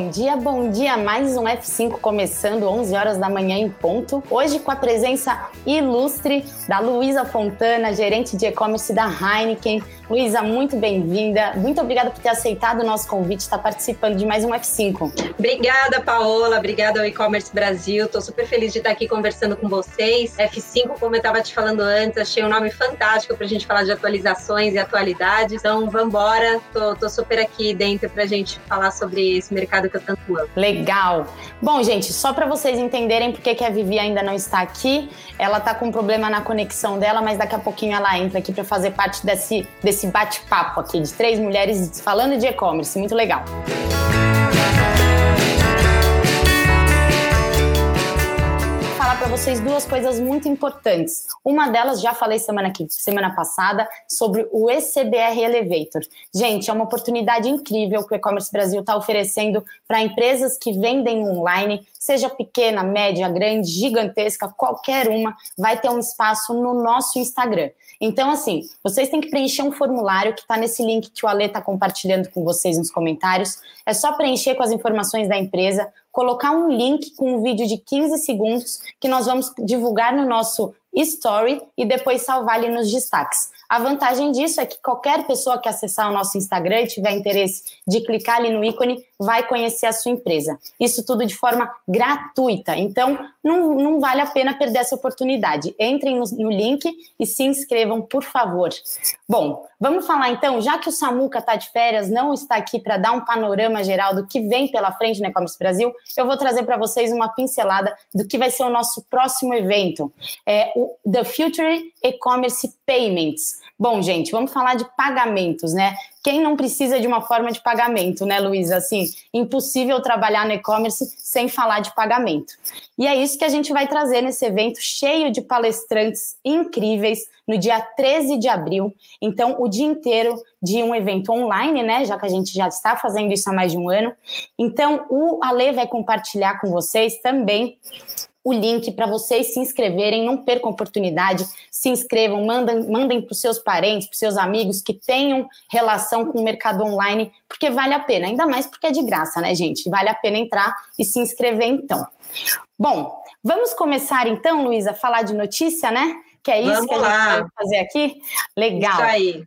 Bom dia, bom dia. Mais um F5 começando 11 horas da manhã em ponto. Hoje com a presença ilustre da Luísa Fontana, gerente de e-commerce da Heineken. Luísa, muito bem-vinda. Muito obrigada por ter aceitado o nosso convite, estar participando de mais um F5. Obrigada, Paola. Obrigada ao E-Commerce Brasil. Estou super feliz de estar aqui conversando com vocês. F5, como eu estava te falando antes, achei um nome fantástico para a gente falar de atualizações e atualidades. Então, vamos embora. Tô, super aqui dentro para a gente falar sobre esse mercado Legal. Bom, gente, só para vocês entenderem por que a Vivi ainda não está aqui, ela está com um problema na conexão dela, mas daqui a pouquinho ela entra aqui para fazer parte desse, desse esse bate-papo aqui de três mulheres falando de e-commerce. Muito legal. Falar para vocês duas coisas muito importantes. Uma delas já falei semana aqui, semana passada sobre o ECBR Elevator. Gente, é uma oportunidade incrível que o E-commerce Brasil está oferecendo para empresas que vendem online, seja pequena, média, grande, gigantesca, qualquer uma, vai ter um espaço no nosso Instagram. Então, assim, vocês têm que preencher um formulário que está nesse link que o Ale está compartilhando com vocês nos comentários. É só preencher com as informações da empresa, colocar um link com um vídeo de 15 segundos que nós vamos divulgar no nosso story e depois salvar ali nos destaques. A vantagem disso é que qualquer pessoa que acessar o nosso Instagram e tiver interesse de clicar ali no ícone vai conhecer a sua empresa. Isso tudo de forma gratuita. Então, não, não vale a pena perder essa oportunidade. Entrem no, no link e se inscrevam, por favor. Bom, vamos falar então, já que o Samuca está de férias, não está aqui para dar um panorama geral do que vem pela frente no E-Commerce Brasil, eu vou trazer para vocês uma pincelada do que vai ser o nosso próximo evento. É, o The Future E-Commerce Payments. Bom, gente, vamos falar de pagamentos, né? Quem não precisa de uma forma de pagamento, né, Luísa? Assim, impossível trabalhar no e-commerce sem falar de pagamento. E é isso que a gente vai trazer nesse evento cheio de palestrantes incríveis no dia 13 de abril. Então, o dia inteiro de um evento online, né? Já que a gente já está fazendo isso há mais de um ano. Então, o Ale vai compartilhar com vocês também o link para vocês se inscreverem, não percam oportunidade, se inscrevam, mandem, mandem para os seus parentes, para os seus amigos que tenham relação com o mercado online, porque vale a pena, ainda mais porque é de graça, né, gente? Vale a pena entrar e se inscrever então. Bom, vamos começar então, Luísa, a falar de notícia, né? Que é isso vamos que a gente lá. vai fazer aqui? Legal. Isso aí.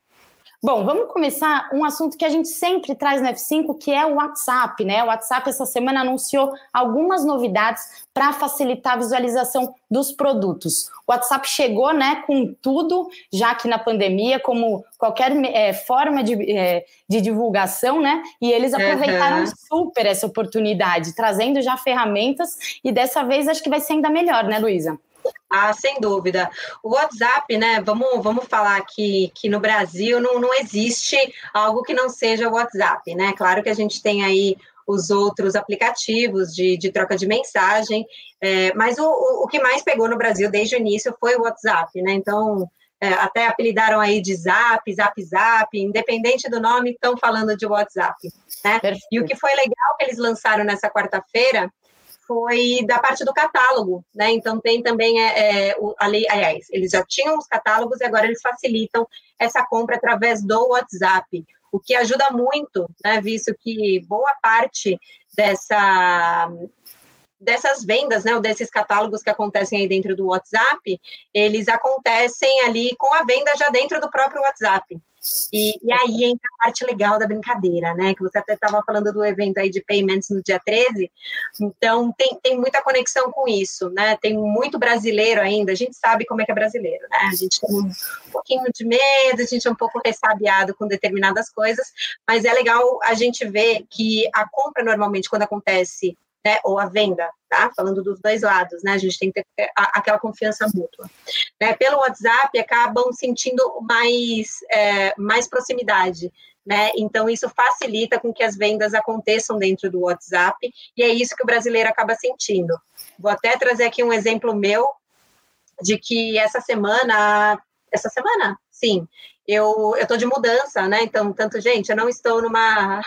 Bom, vamos começar um assunto que a gente sempre traz no F5, que é o WhatsApp, né? O WhatsApp essa semana anunciou algumas novidades para facilitar a visualização dos produtos. O WhatsApp chegou, né, com tudo, já que na pandemia, como qualquer é, forma de, é, de divulgação, né? E eles aproveitaram uhum. super essa oportunidade, trazendo já ferramentas, e dessa vez acho que vai ser ainda melhor, né, Luísa? Ah, sem dúvida. O WhatsApp, né? Vamos, vamos falar que, que no Brasil não, não existe algo que não seja o WhatsApp, né? Claro que a gente tem aí os outros aplicativos de, de troca de mensagem, é, mas o, o, o, que mais pegou no Brasil desde o início foi o WhatsApp, né? Então, é, até apelidaram aí de Zap, Zap Zap, independente do nome, estão falando de WhatsApp, né? E o que foi legal que eles lançaram nessa quarta-feira foi da parte do catálogo, né? Então tem também é, é, a lei, aliás, eles já tinham os catálogos e agora eles facilitam essa compra através do WhatsApp, o que ajuda muito, né? Visto que boa parte dessa dessas vendas, né, ou desses catálogos que acontecem aí dentro do WhatsApp, eles acontecem ali com a venda já dentro do próprio WhatsApp. E, e, aí entra a parte legal da brincadeira, né? Que você até estava falando do evento aí de payments no dia 13. Então, tem, tem muita conexão com isso, né? Tem muito brasileiro ainda, a gente sabe como é que é brasileiro, né? A gente tem um pouquinho de medo, a gente é um pouco ressabiado com determinadas coisas, mas é legal a gente ver que a compra normalmente, quando acontece né, ou a venda, tá? Falando dos dois lados, né? A gente tem que ter aquela confiança mútua. Né? Pelo WhatsApp, acabam sentindo mais, é, mais proximidade, né? Então, isso facilita com que as vendas aconteçam dentro do WhatsApp, e é isso que o brasileiro acaba sentindo. Vou até trazer aqui um exemplo meu de que essa semana, essa semana, sim, eu eu tô de mudança, né? Então, tanto gente, eu não estou numa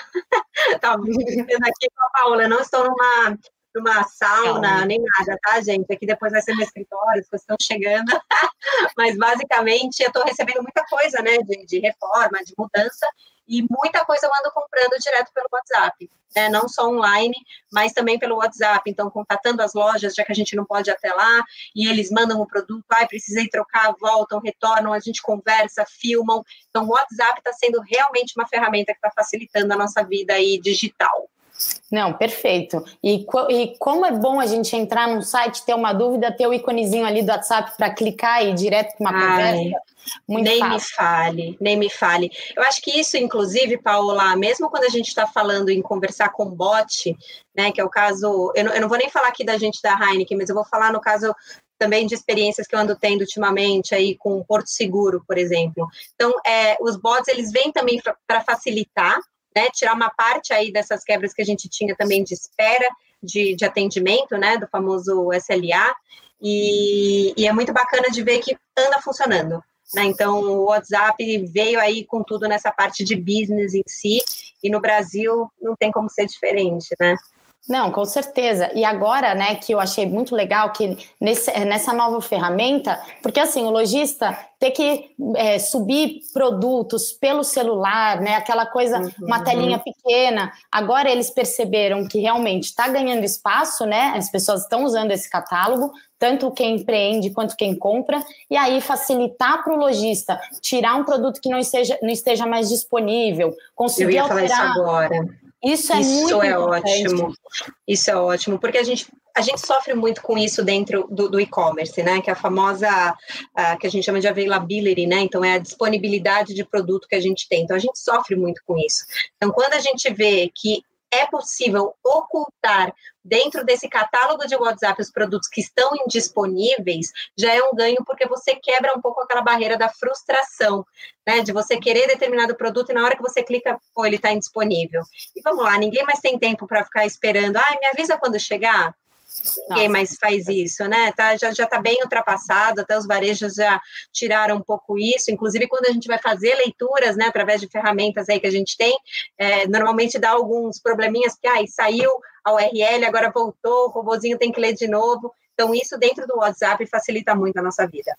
Estava dizendo aqui com a Paula, eu não estou numa numa sauna, nem nada, tá, gente? Aqui depois vai ser meu escritório, as coisas estão chegando. Mas basicamente eu estou recebendo muita coisa, né? De, de reforma, de mudança, e muita coisa eu ando comprando direto pelo WhatsApp, né? não só online, mas também pelo WhatsApp. Então, contatando as lojas, já que a gente não pode ir até lá, e eles mandam o produto, ai, precisei trocar, voltam, retornam, a gente conversa, filmam. Então, o WhatsApp está sendo realmente uma ferramenta que está facilitando a nossa vida aí digital. Não, perfeito. E, e, como é bom a gente entrar num site, ter uma dúvida, ter o íconezinho ali do WhatsApp para clicar e ir direto para uma Ai, conversa. Muito nem fácil. me fale, nem me fale. Eu acho que isso, inclusive, Paola, mesmo quando a gente está falando em conversar com bot, né, que é o caso, eu não, eu não vou nem falar aqui da gente da Heineken, mas eu vou falar no caso também de experiências que eu ando tendo ultimamente aí com Porto Seguro, por exemplo. Então, é, os bots, eles vêm também para facilitar, né, tirar uma parte aí dessas quebras que a gente tinha também de espera, de, de atendimento, né, do famoso SLA, e, e é muito bacana de ver que anda funcionando. Né? Então, o WhatsApp veio aí com tudo nessa parte de business em si, e no Brasil não tem como ser diferente, né? Não, com certeza. E agora, né, que eu achei muito legal que nesse, nessa nova ferramenta, porque assim, o lojista ter que é, subir produtos pelo celular, né, aquela coisa, uhum. uma telinha pequena. Agora eles perceberam que realmente está ganhando espaço, né? As pessoas estão usando esse catálogo, tanto quem empreende quanto quem compra, e aí facilitar para o lojista tirar um produto que não esteja, não esteja mais disponível, conseguir eu ia falar alterar. Isso agora isso é isso muito é ótimo. Isso é ótimo, porque a gente a gente sofre muito com isso dentro do, do e-commerce, né? Que é a famosa uh, que a gente chama de availability, né? Então é a disponibilidade de produto que a gente tem. Então a gente sofre muito com isso. Então quando a gente vê que é possível ocultar dentro desse catálogo de WhatsApp os produtos que estão indisponíveis, já é um ganho porque você quebra um pouco aquela barreira da frustração, né? De você querer determinado produto e na hora que você clica, pô, ele está indisponível. E vamos lá, ninguém mais tem tempo para ficar esperando. Ah, me avisa quando chegar. Ninguém mais faz isso, né? Tá, já está bem ultrapassado, até os varejos já tiraram um pouco isso. Inclusive, quando a gente vai fazer leituras, né, através de ferramentas aí que a gente tem, é, normalmente dá alguns probleminhas, que ah, saiu a URL, agora voltou, o robozinho tem que ler de novo. Então, isso dentro do WhatsApp facilita muito a nossa vida.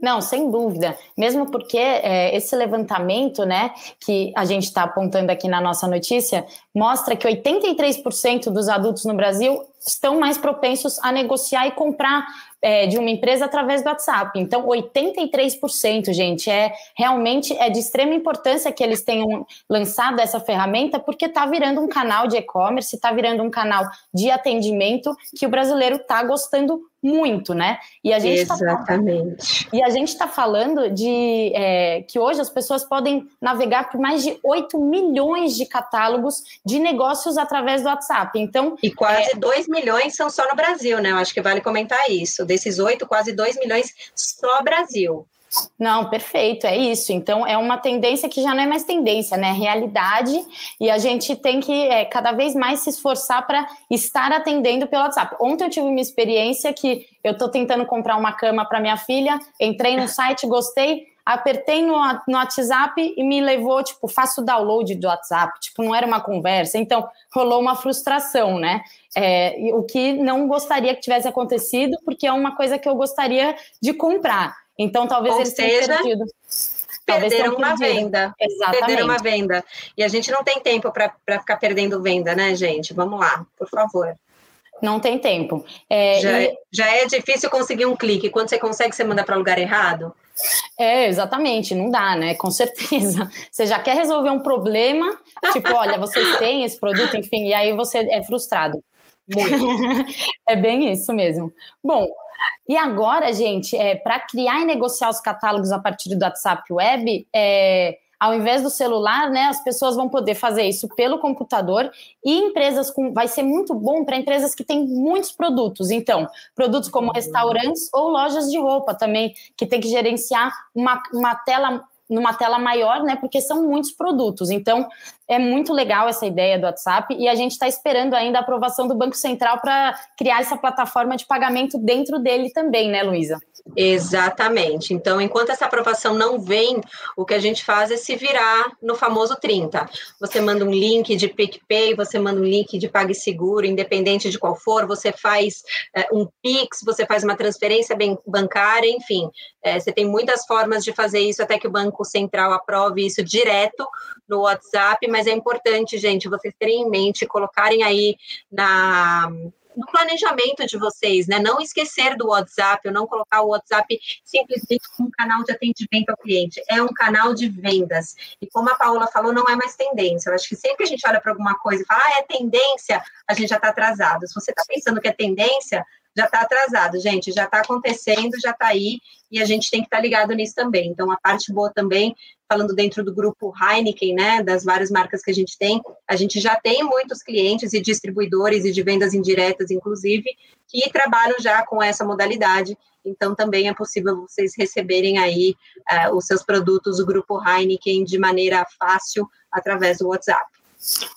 Não, sem dúvida. Mesmo porque é, esse levantamento, né, que a gente está apontando aqui na nossa notícia, mostra que 83% dos adultos no Brasil estão mais propensos a negociar e comprar é, de uma empresa através do WhatsApp. Então, 83%, gente, é realmente é de extrema importância que eles tenham lançado essa ferramenta, porque está virando um canal de e-commerce, está virando um canal de atendimento que o brasileiro está gostando muito, né? E a gente tá Exatamente. Tá, e a gente está falando de é, que hoje as pessoas podem navegar por mais de 8 milhões de catálogos de negócios através do WhatsApp. Então, e quase é, 2 milhões são só no Brasil, né? Eu acho que vale comentar isso. Desses 8, quase 2 milhões só Brasil. Não, perfeito, é isso. Então, é uma tendência que já não é mais tendência, né? É realidade, e a gente tem que é, cada vez mais se esforçar para estar atendendo pelo WhatsApp. Ontem eu tive uma experiência que eu estou tentando comprar uma cama para minha filha, entrei no site, gostei, apertei no, no WhatsApp e me levou, tipo, faço download do WhatsApp, tipo, não era uma conversa, então rolou uma frustração, né? É, o que não gostaria que tivesse acontecido, porque é uma coisa que eu gostaria de comprar. Então, talvez Ou eles seja, tenham perdido. Perderam uma venda. Exatamente. Perderam uma venda. E a gente não tem tempo para ficar perdendo venda, né, gente? Vamos lá, por favor. Não tem tempo. É, já, e... é, já é difícil conseguir um clique. Quando você consegue, você manda para lugar errado? É, exatamente, não dá, né? Com certeza. Você já quer resolver um problema, tipo, olha, vocês têm esse produto, enfim, e aí você é frustrado. é bem isso mesmo. Bom, e agora, gente, é, para criar e negociar os catálogos a partir do WhatsApp Web, é, ao invés do celular, né, as pessoas vão poder fazer isso pelo computador e empresas com vai ser muito bom para empresas que têm muitos produtos. Então, produtos como restaurantes ou lojas de roupa também, que tem que gerenciar uma, uma tela numa tela maior, né? Porque são muitos produtos. Então, é muito legal essa ideia do WhatsApp e a gente está esperando ainda a aprovação do Banco Central para criar essa plataforma de pagamento dentro dele também, né, Luísa? Exatamente. Então, enquanto essa aprovação não vem, o que a gente faz é se virar no famoso 30. Você manda um link de PicPay, você manda um link de PagSeguro, independente de qual for, você faz é, um Pix, você faz uma transferência bancária, enfim. É, você tem muitas formas de fazer isso até que o Banco Central aprove isso direto no WhatsApp, mas é importante, gente, vocês terem em mente, colocarem aí na no planejamento de vocês, né? Não esquecer do WhatsApp, ou não colocar o WhatsApp simplesmente como um canal de atendimento ao cliente. É um canal de vendas. E como a Paula falou, não é mais tendência. Eu acho que sempre que a gente olha para alguma coisa e fala, ah, é tendência, a gente já está atrasado. Se você está pensando que é tendência, já está atrasado, gente, já está acontecendo, já está aí, e a gente tem que estar tá ligado nisso também. Então, a parte boa também, falando dentro do grupo Heineken, né, das várias marcas que a gente tem, a gente já tem muitos clientes e distribuidores e de vendas indiretas, inclusive, que trabalham já com essa modalidade. Então, também é possível vocês receberem aí uh, os seus produtos do grupo Heineken de maneira fácil através do WhatsApp.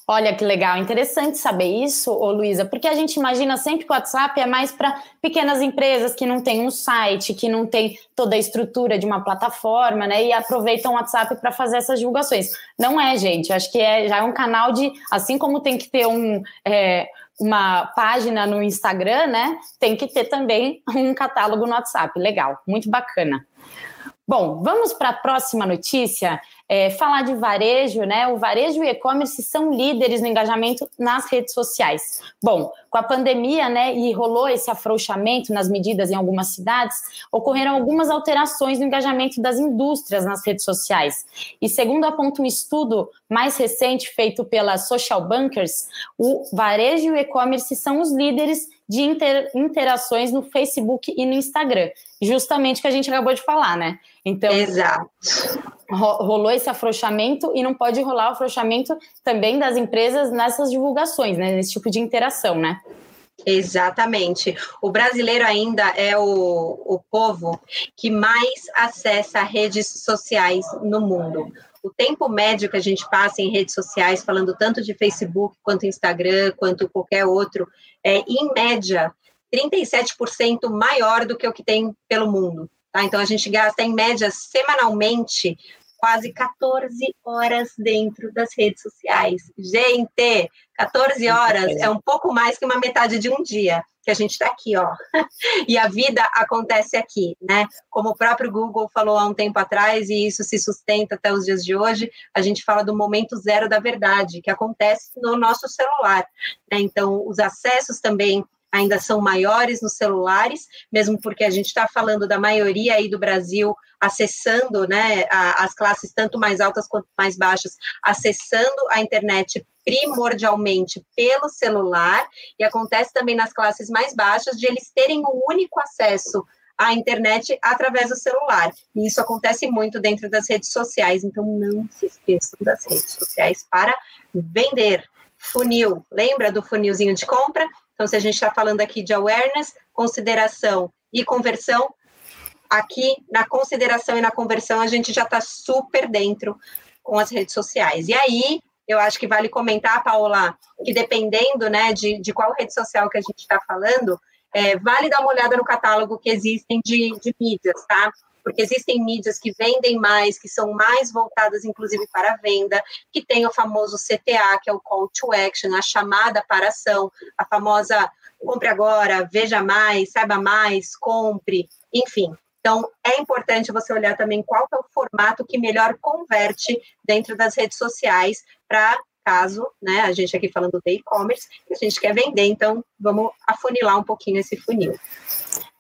Olha que legal, interessante saber isso, ô Luísa, porque a gente imagina sempre que o WhatsApp é mais para pequenas empresas que não têm um site, que não tem toda a estrutura de uma plataforma, né? E aproveitam o WhatsApp para fazer essas divulgações. Não é, gente. Acho que é, já é um canal de. Assim como tem que ter um. É, uma página no Instagram, né? Tem que ter também um catálogo no WhatsApp. Legal, muito bacana. Bom, vamos para a próxima notícia. É, falar de varejo, né? O varejo e e-commerce são líderes no engajamento nas redes sociais. Bom, com a pandemia, né, e rolou esse afrouxamento nas medidas em algumas cidades, ocorreram algumas alterações no engajamento das indústrias nas redes sociais. E segundo aponta um estudo mais recente feito pela Social Bankers, o varejo e e-commerce são os líderes de inter, interações no Facebook e no Instagram. Justamente que a gente acabou de falar, né? Então, Exato. rolou esse afrouxamento e não pode rolar o afrouxamento também das empresas nessas divulgações, né? Nesse tipo de interação, né? Exatamente. O brasileiro ainda é o, o povo que mais acessa redes sociais no mundo. O tempo médio que a gente passa em redes sociais, falando tanto de Facebook quanto Instagram, quanto qualquer outro, é, em média, 37% maior do que o que tem pelo mundo. Tá? Então, a gente gasta, em média, semanalmente, quase 14 horas dentro das redes sociais. Gente, 14 horas é um pouco mais que uma metade de um dia que a gente está aqui, ó. E a vida acontece aqui, né? Como o próprio Google falou há um tempo atrás, e isso se sustenta até os dias de hoje, a gente fala do momento zero da verdade, que acontece no nosso celular. Né? Então, os acessos também ainda são maiores nos celulares, mesmo porque a gente está falando da maioria aí do Brasil acessando, né, a, as classes tanto mais altas quanto mais baixas, acessando a internet primordialmente pelo celular, e acontece também nas classes mais baixas de eles terem um único acesso à internet através do celular. E isso acontece muito dentro das redes sociais, então não se esqueçam das redes sociais para vender. Funil, lembra do funilzinho de compra? Então, se a gente está falando aqui de awareness, consideração e conversão, aqui na consideração e na conversão a gente já está super dentro com as redes sociais. E aí, eu acho que vale comentar, Paula, que dependendo né, de, de qual rede social que a gente está falando, é, vale dar uma olhada no catálogo que existem de, de mídias, tá? Porque existem mídias que vendem mais, que são mais voltadas, inclusive, para a venda, que tem o famoso CTA, que é o Call to Action, a chamada para ação, a famosa compre agora, veja mais, saiba mais, compre, enfim. Então, é importante você olhar também qual é o formato que melhor converte dentro das redes sociais para caso, né, a gente aqui falando de e-commerce, a gente quer vender, então vamos afunilar um pouquinho esse funil.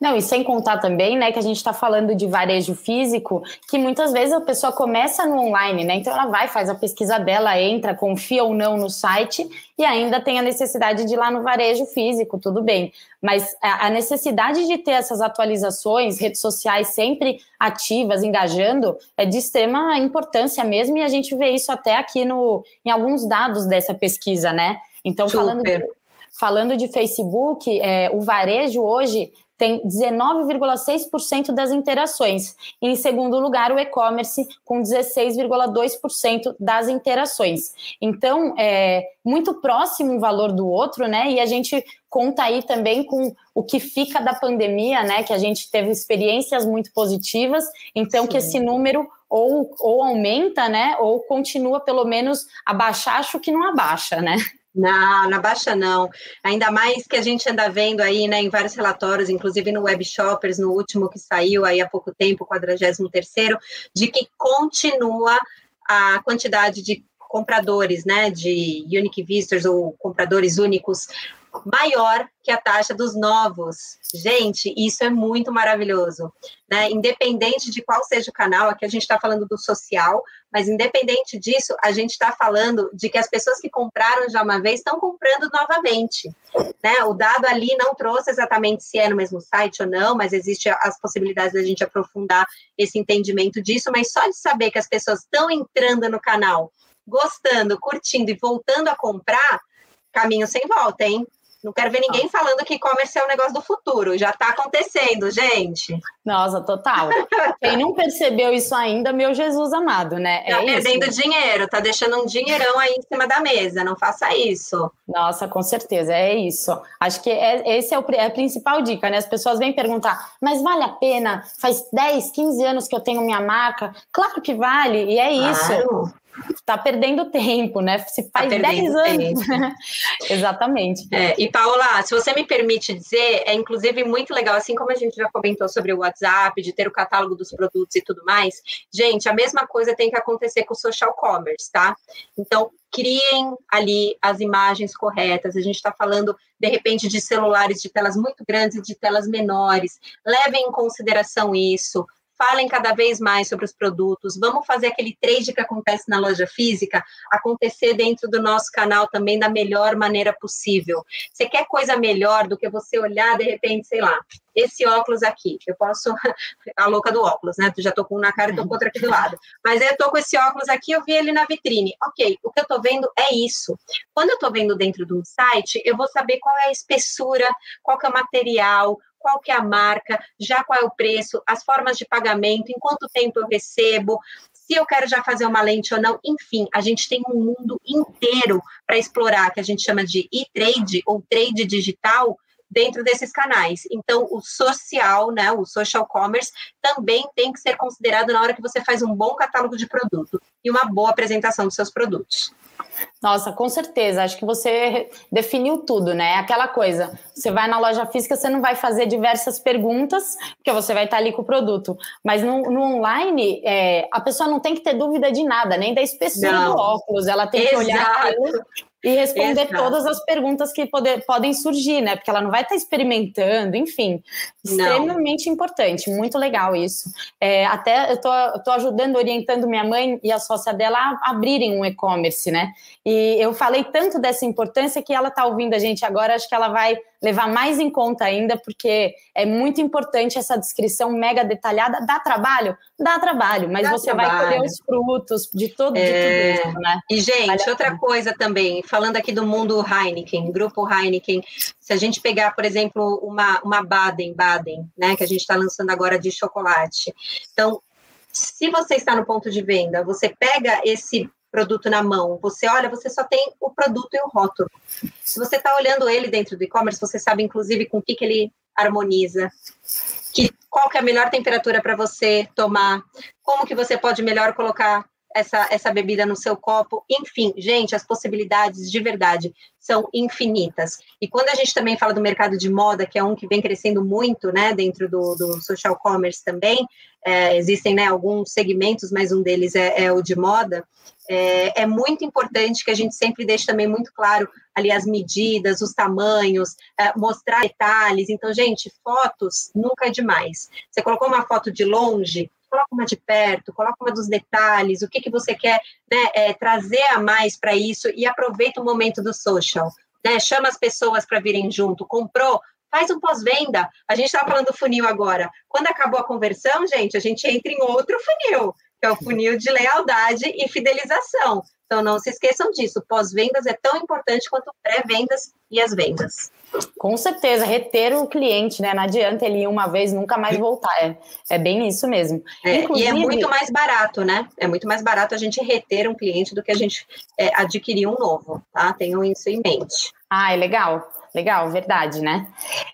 Não, e sem contar também, né, que a gente está falando de varejo físico, que muitas vezes a pessoa começa no online, né? Então ela vai, faz a pesquisa dela, entra, confia ou não no site e ainda tem a necessidade de ir lá no varejo físico, tudo bem. Mas a necessidade de ter essas atualizações, redes sociais sempre ativas, engajando, é de extrema importância mesmo, e a gente vê isso até aqui no, em alguns dados dessa pesquisa, né? Então, Super. falando. De, falando de Facebook, é, o varejo hoje tem 19,6% das interações. E, em segundo lugar, o e-commerce, com 16,2% das interações. Então, é muito próximo um valor do outro, né? E a gente conta aí também com o que fica da pandemia, né? Que a gente teve experiências muito positivas, então Sim. que esse número ou, ou aumenta, né? Ou continua pelo menos abaixar, acho que não abaixa, né? Não, não abaixa não. Ainda mais que a gente anda vendo aí, né, em vários relatórios, inclusive no Web Shoppers, no último que saiu aí há pouco tempo, 43 terceiro, de que continua a quantidade de compradores, né, de unique visitors ou compradores únicos maior que a taxa dos novos. Gente, isso é muito maravilhoso. Né? Independente de qual seja o canal, aqui a gente está falando do social, mas independente disso, a gente está falando de que as pessoas que compraram já uma vez estão comprando novamente. Né? O dado ali não trouxe exatamente se é no mesmo site ou não, mas existe as possibilidades da gente aprofundar esse entendimento disso, mas só de saber que as pessoas estão entrando no canal, gostando, curtindo e voltando a comprar, caminho sem volta, hein? Não quero ver ninguém falando que e-commerce é o um negócio do futuro. Já está acontecendo, gente. Nossa, total. Quem não percebeu isso ainda, meu Jesus amado, né? É tá perdendo dinheiro, tá deixando um dinheirão aí em cima da mesa. Não faça isso. Nossa, com certeza, é isso. Acho que é, esse é, o, é a principal dica, né? As pessoas vêm perguntar, mas vale a pena? Faz 10, 15 anos que eu tenho minha marca. Claro que vale, e é isso. Claro está perdendo tempo, né? Se tá faz tá 10 anos. Exatamente. É, e, Paola, se você me permite dizer, é inclusive muito legal, assim como a gente já comentou sobre o WhatsApp, de ter o catálogo dos produtos e tudo mais, gente, a mesma coisa tem que acontecer com o social commerce, tá? Então, criem ali as imagens corretas. A gente está falando, de repente, de celulares de telas muito grandes e de telas menores. Levem em consideração isso falem cada vez mais sobre os produtos, vamos fazer aquele trade que acontece na loja física acontecer dentro do nosso canal também da melhor maneira possível. Você quer coisa melhor do que você olhar, de repente, sei lá, esse óculos aqui, eu posso, a louca do óculos, né? Tu já tô com um na cara e tô com outro aqui do lado. Mas eu tô com esse óculos aqui, eu vi ele na vitrine. Ok, o que eu tô vendo é isso. Quando eu tô vendo dentro de um site, eu vou saber qual é a espessura, qual que é o material, qual que é a marca, já qual é o preço, as formas de pagamento, em quanto tempo eu recebo, se eu quero já fazer uma lente ou não, enfim, a gente tem um mundo inteiro para explorar, que a gente chama de e-trade ou trade digital, dentro desses canais. Então, o social, né, o social commerce, também tem que ser considerado na hora que você faz um bom catálogo de produto e uma boa apresentação dos seus produtos. Nossa, com certeza. Acho que você definiu tudo, né? Aquela coisa. Você vai na loja física, você não vai fazer diversas perguntas, porque você vai estar ali com o produto. Mas no, no online, é, a pessoa não tem que ter dúvida de nada, nem da espessura não. do óculos. Ela tem Exato. que olhar aquilo e responder Exato. todas as perguntas que poder, podem surgir, né? Porque ela não vai estar experimentando, enfim. Extremamente não. importante, muito legal isso. É, até eu tô, ajudando, orientando minha mãe e a sócia dela a abrirem um e-commerce, né? E eu falei tanto dessa importância que ela está ouvindo a gente agora, acho que ela vai levar mais em conta ainda, porque é muito importante essa descrição mega detalhada. Dá trabalho? Dá trabalho, mas Dá você trabalho. vai colher os frutos de, todo, é... de tudo isso, né? E, gente, vale outra coisa também, falando aqui do mundo Heineken, grupo Heineken, se a gente pegar, por exemplo, uma, uma Baden, Baden, né, que a gente está lançando agora de chocolate. Então, se você está no ponto de venda, você pega esse produto na mão, você olha, você só tem o produto e o rótulo. Se você está olhando ele dentro do e-commerce, você sabe inclusive com o que, que ele harmoniza, que, qual que é a melhor temperatura para você tomar, como que você pode melhor colocar essa, essa bebida no seu copo. Enfim, gente, as possibilidades de verdade são infinitas. E quando a gente também fala do mercado de moda, que é um que vem crescendo muito, né, dentro do, do social commerce também, é, existem, né, alguns segmentos, mas um deles é, é o de moda, é, é, muito importante que a gente sempre deixe também muito claro ali as medidas, os tamanhos, é, mostrar detalhes. Então, gente, fotos nunca é demais. Você colocou uma foto de longe, coloca uma de perto, coloca uma dos detalhes, o que, que você quer né, é, trazer a mais para isso e aproveita o momento do social. Né, chama as pessoas para virem junto, comprou, faz um pós-venda. A gente estava falando do funil agora. Quando acabou a conversão, gente, a gente entra em outro funil, que é o funil de lealdade e fidelização. Então, não se esqueçam disso. Pós-vendas é tão importante quanto pré-vendas e as vendas. Com certeza, reter o cliente, né? Não adianta ele ir uma vez nunca mais voltar. É, é bem isso mesmo. É, Inclusive... E é muito mais barato, né? É muito mais barato a gente reter um cliente do que a gente é, adquirir um novo, tá? Tenham isso em mente. Ah, é legal. Legal, verdade, né?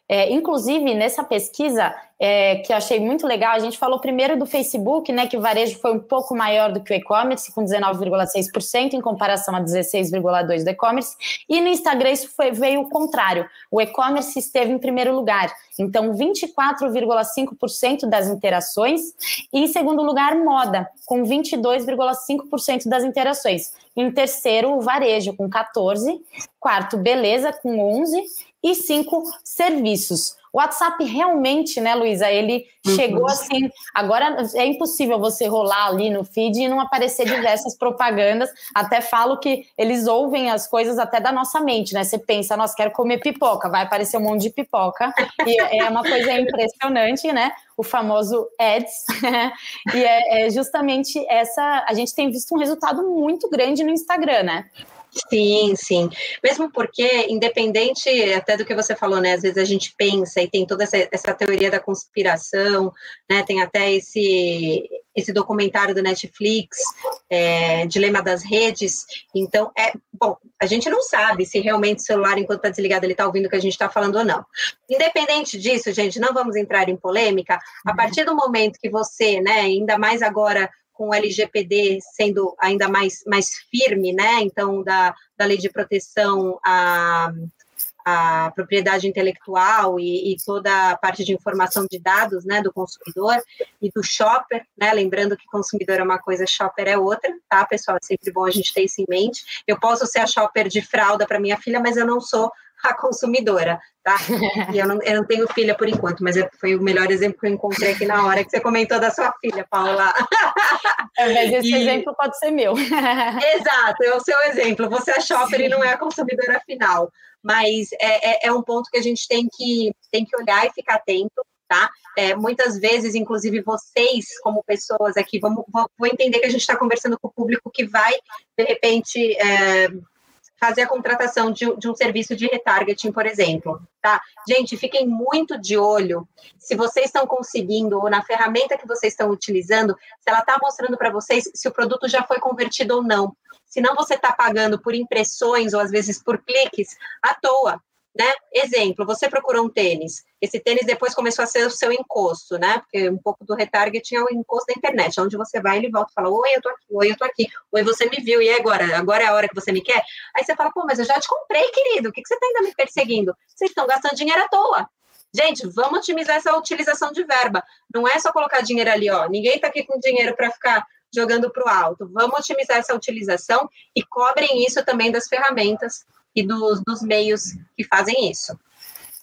É, inclusive, nessa pesquisa, é, que eu achei muito legal, a gente falou primeiro do Facebook, né, que o varejo foi um pouco maior do que o e-commerce, com 19,6%, em comparação a 16,2% do e-commerce, e no Instagram isso foi, veio o contrário, o e-commerce esteve em primeiro lugar, então 24,5% das interações, e em segundo lugar, moda, com 22,5% das interações. Em terceiro, o varejo, com 14%, quarto, beleza, com 11%, e cinco, serviços. O WhatsApp realmente, né, Luísa, ele uhum. chegou assim. Agora é impossível você rolar ali no feed e não aparecer diversas propagandas. Até falo que eles ouvem as coisas até da nossa mente, né? Você pensa, nossa, quero comer pipoca, vai aparecer um monte de pipoca. E é uma coisa impressionante, né? O famoso ads. e é, é justamente essa. A gente tem visto um resultado muito grande no Instagram, né? Sim, sim. Mesmo porque, independente até do que você falou, né? Às vezes a gente pensa e tem toda essa, essa teoria da conspiração, né? Tem até esse, esse documentário do Netflix, é, Dilema das Redes. Então, é bom, a gente não sabe se realmente o celular, enquanto está desligado, ele está ouvindo o que a gente está falando ou não. Independente disso, gente, não vamos entrar em polêmica. A uhum. partir do momento que você, né, ainda mais agora com o LGPD sendo ainda mais, mais firme, né? Então, da, da lei de proteção à, à propriedade intelectual e, e, toda a parte de informação de dados, né, do consumidor e do shopper, né? Lembrando que consumidor é uma coisa, shopper é outra, tá, pessoal? É sempre bom a gente ter isso em mente. Eu posso ser a shopper de fralda para minha filha, mas eu não sou a consumidora, tá? E eu não, eu não tenho filha por enquanto, mas é, foi o melhor exemplo que eu encontrei aqui na hora que você comentou da sua filha, Paula. É, mas esse e... exemplo pode ser meu. Exato, é o seu exemplo. Você é shopper Sim. e não é a consumidora final. Mas é, é, é, um ponto que a gente tem que, tem que olhar e ficar atento, tá? É, muitas vezes, inclusive vocês, como pessoas aqui, vamos, vou entender que a gente está conversando com o público que vai, de repente, é, fazer a contratação de, de, um serviço de retargeting, por exemplo, tá? Gente, fiquem muito de olho se vocês estão conseguindo, ou na ferramenta que vocês estão utilizando, se ela está mostrando para vocês se o produto já foi convertido ou não. Senão você está pagando por impressões ou às vezes por cliques à toa né? Exemplo, você procurou um tênis. Esse tênis depois começou a ser o seu encosto, né? Porque um pouco do retargeting é o encosto da internet, onde você vai, ele volta e fala: Oi, eu tô aqui, oi, eu tô aqui, oi, você me viu, e agora? Agora é a hora que você me quer? Aí você fala: Pô, mas eu já te comprei, querido, o que, que você tá ainda me perseguindo? Vocês estão gastando dinheiro à toa. Gente, vamos otimizar essa utilização de verba. Não é só colocar dinheiro ali, ó. Ninguém tá aqui com dinheiro para ficar jogando para o alto. Vamos otimizar essa utilização e cobrem isso também das ferramentas e dos, dos meios que fazem isso.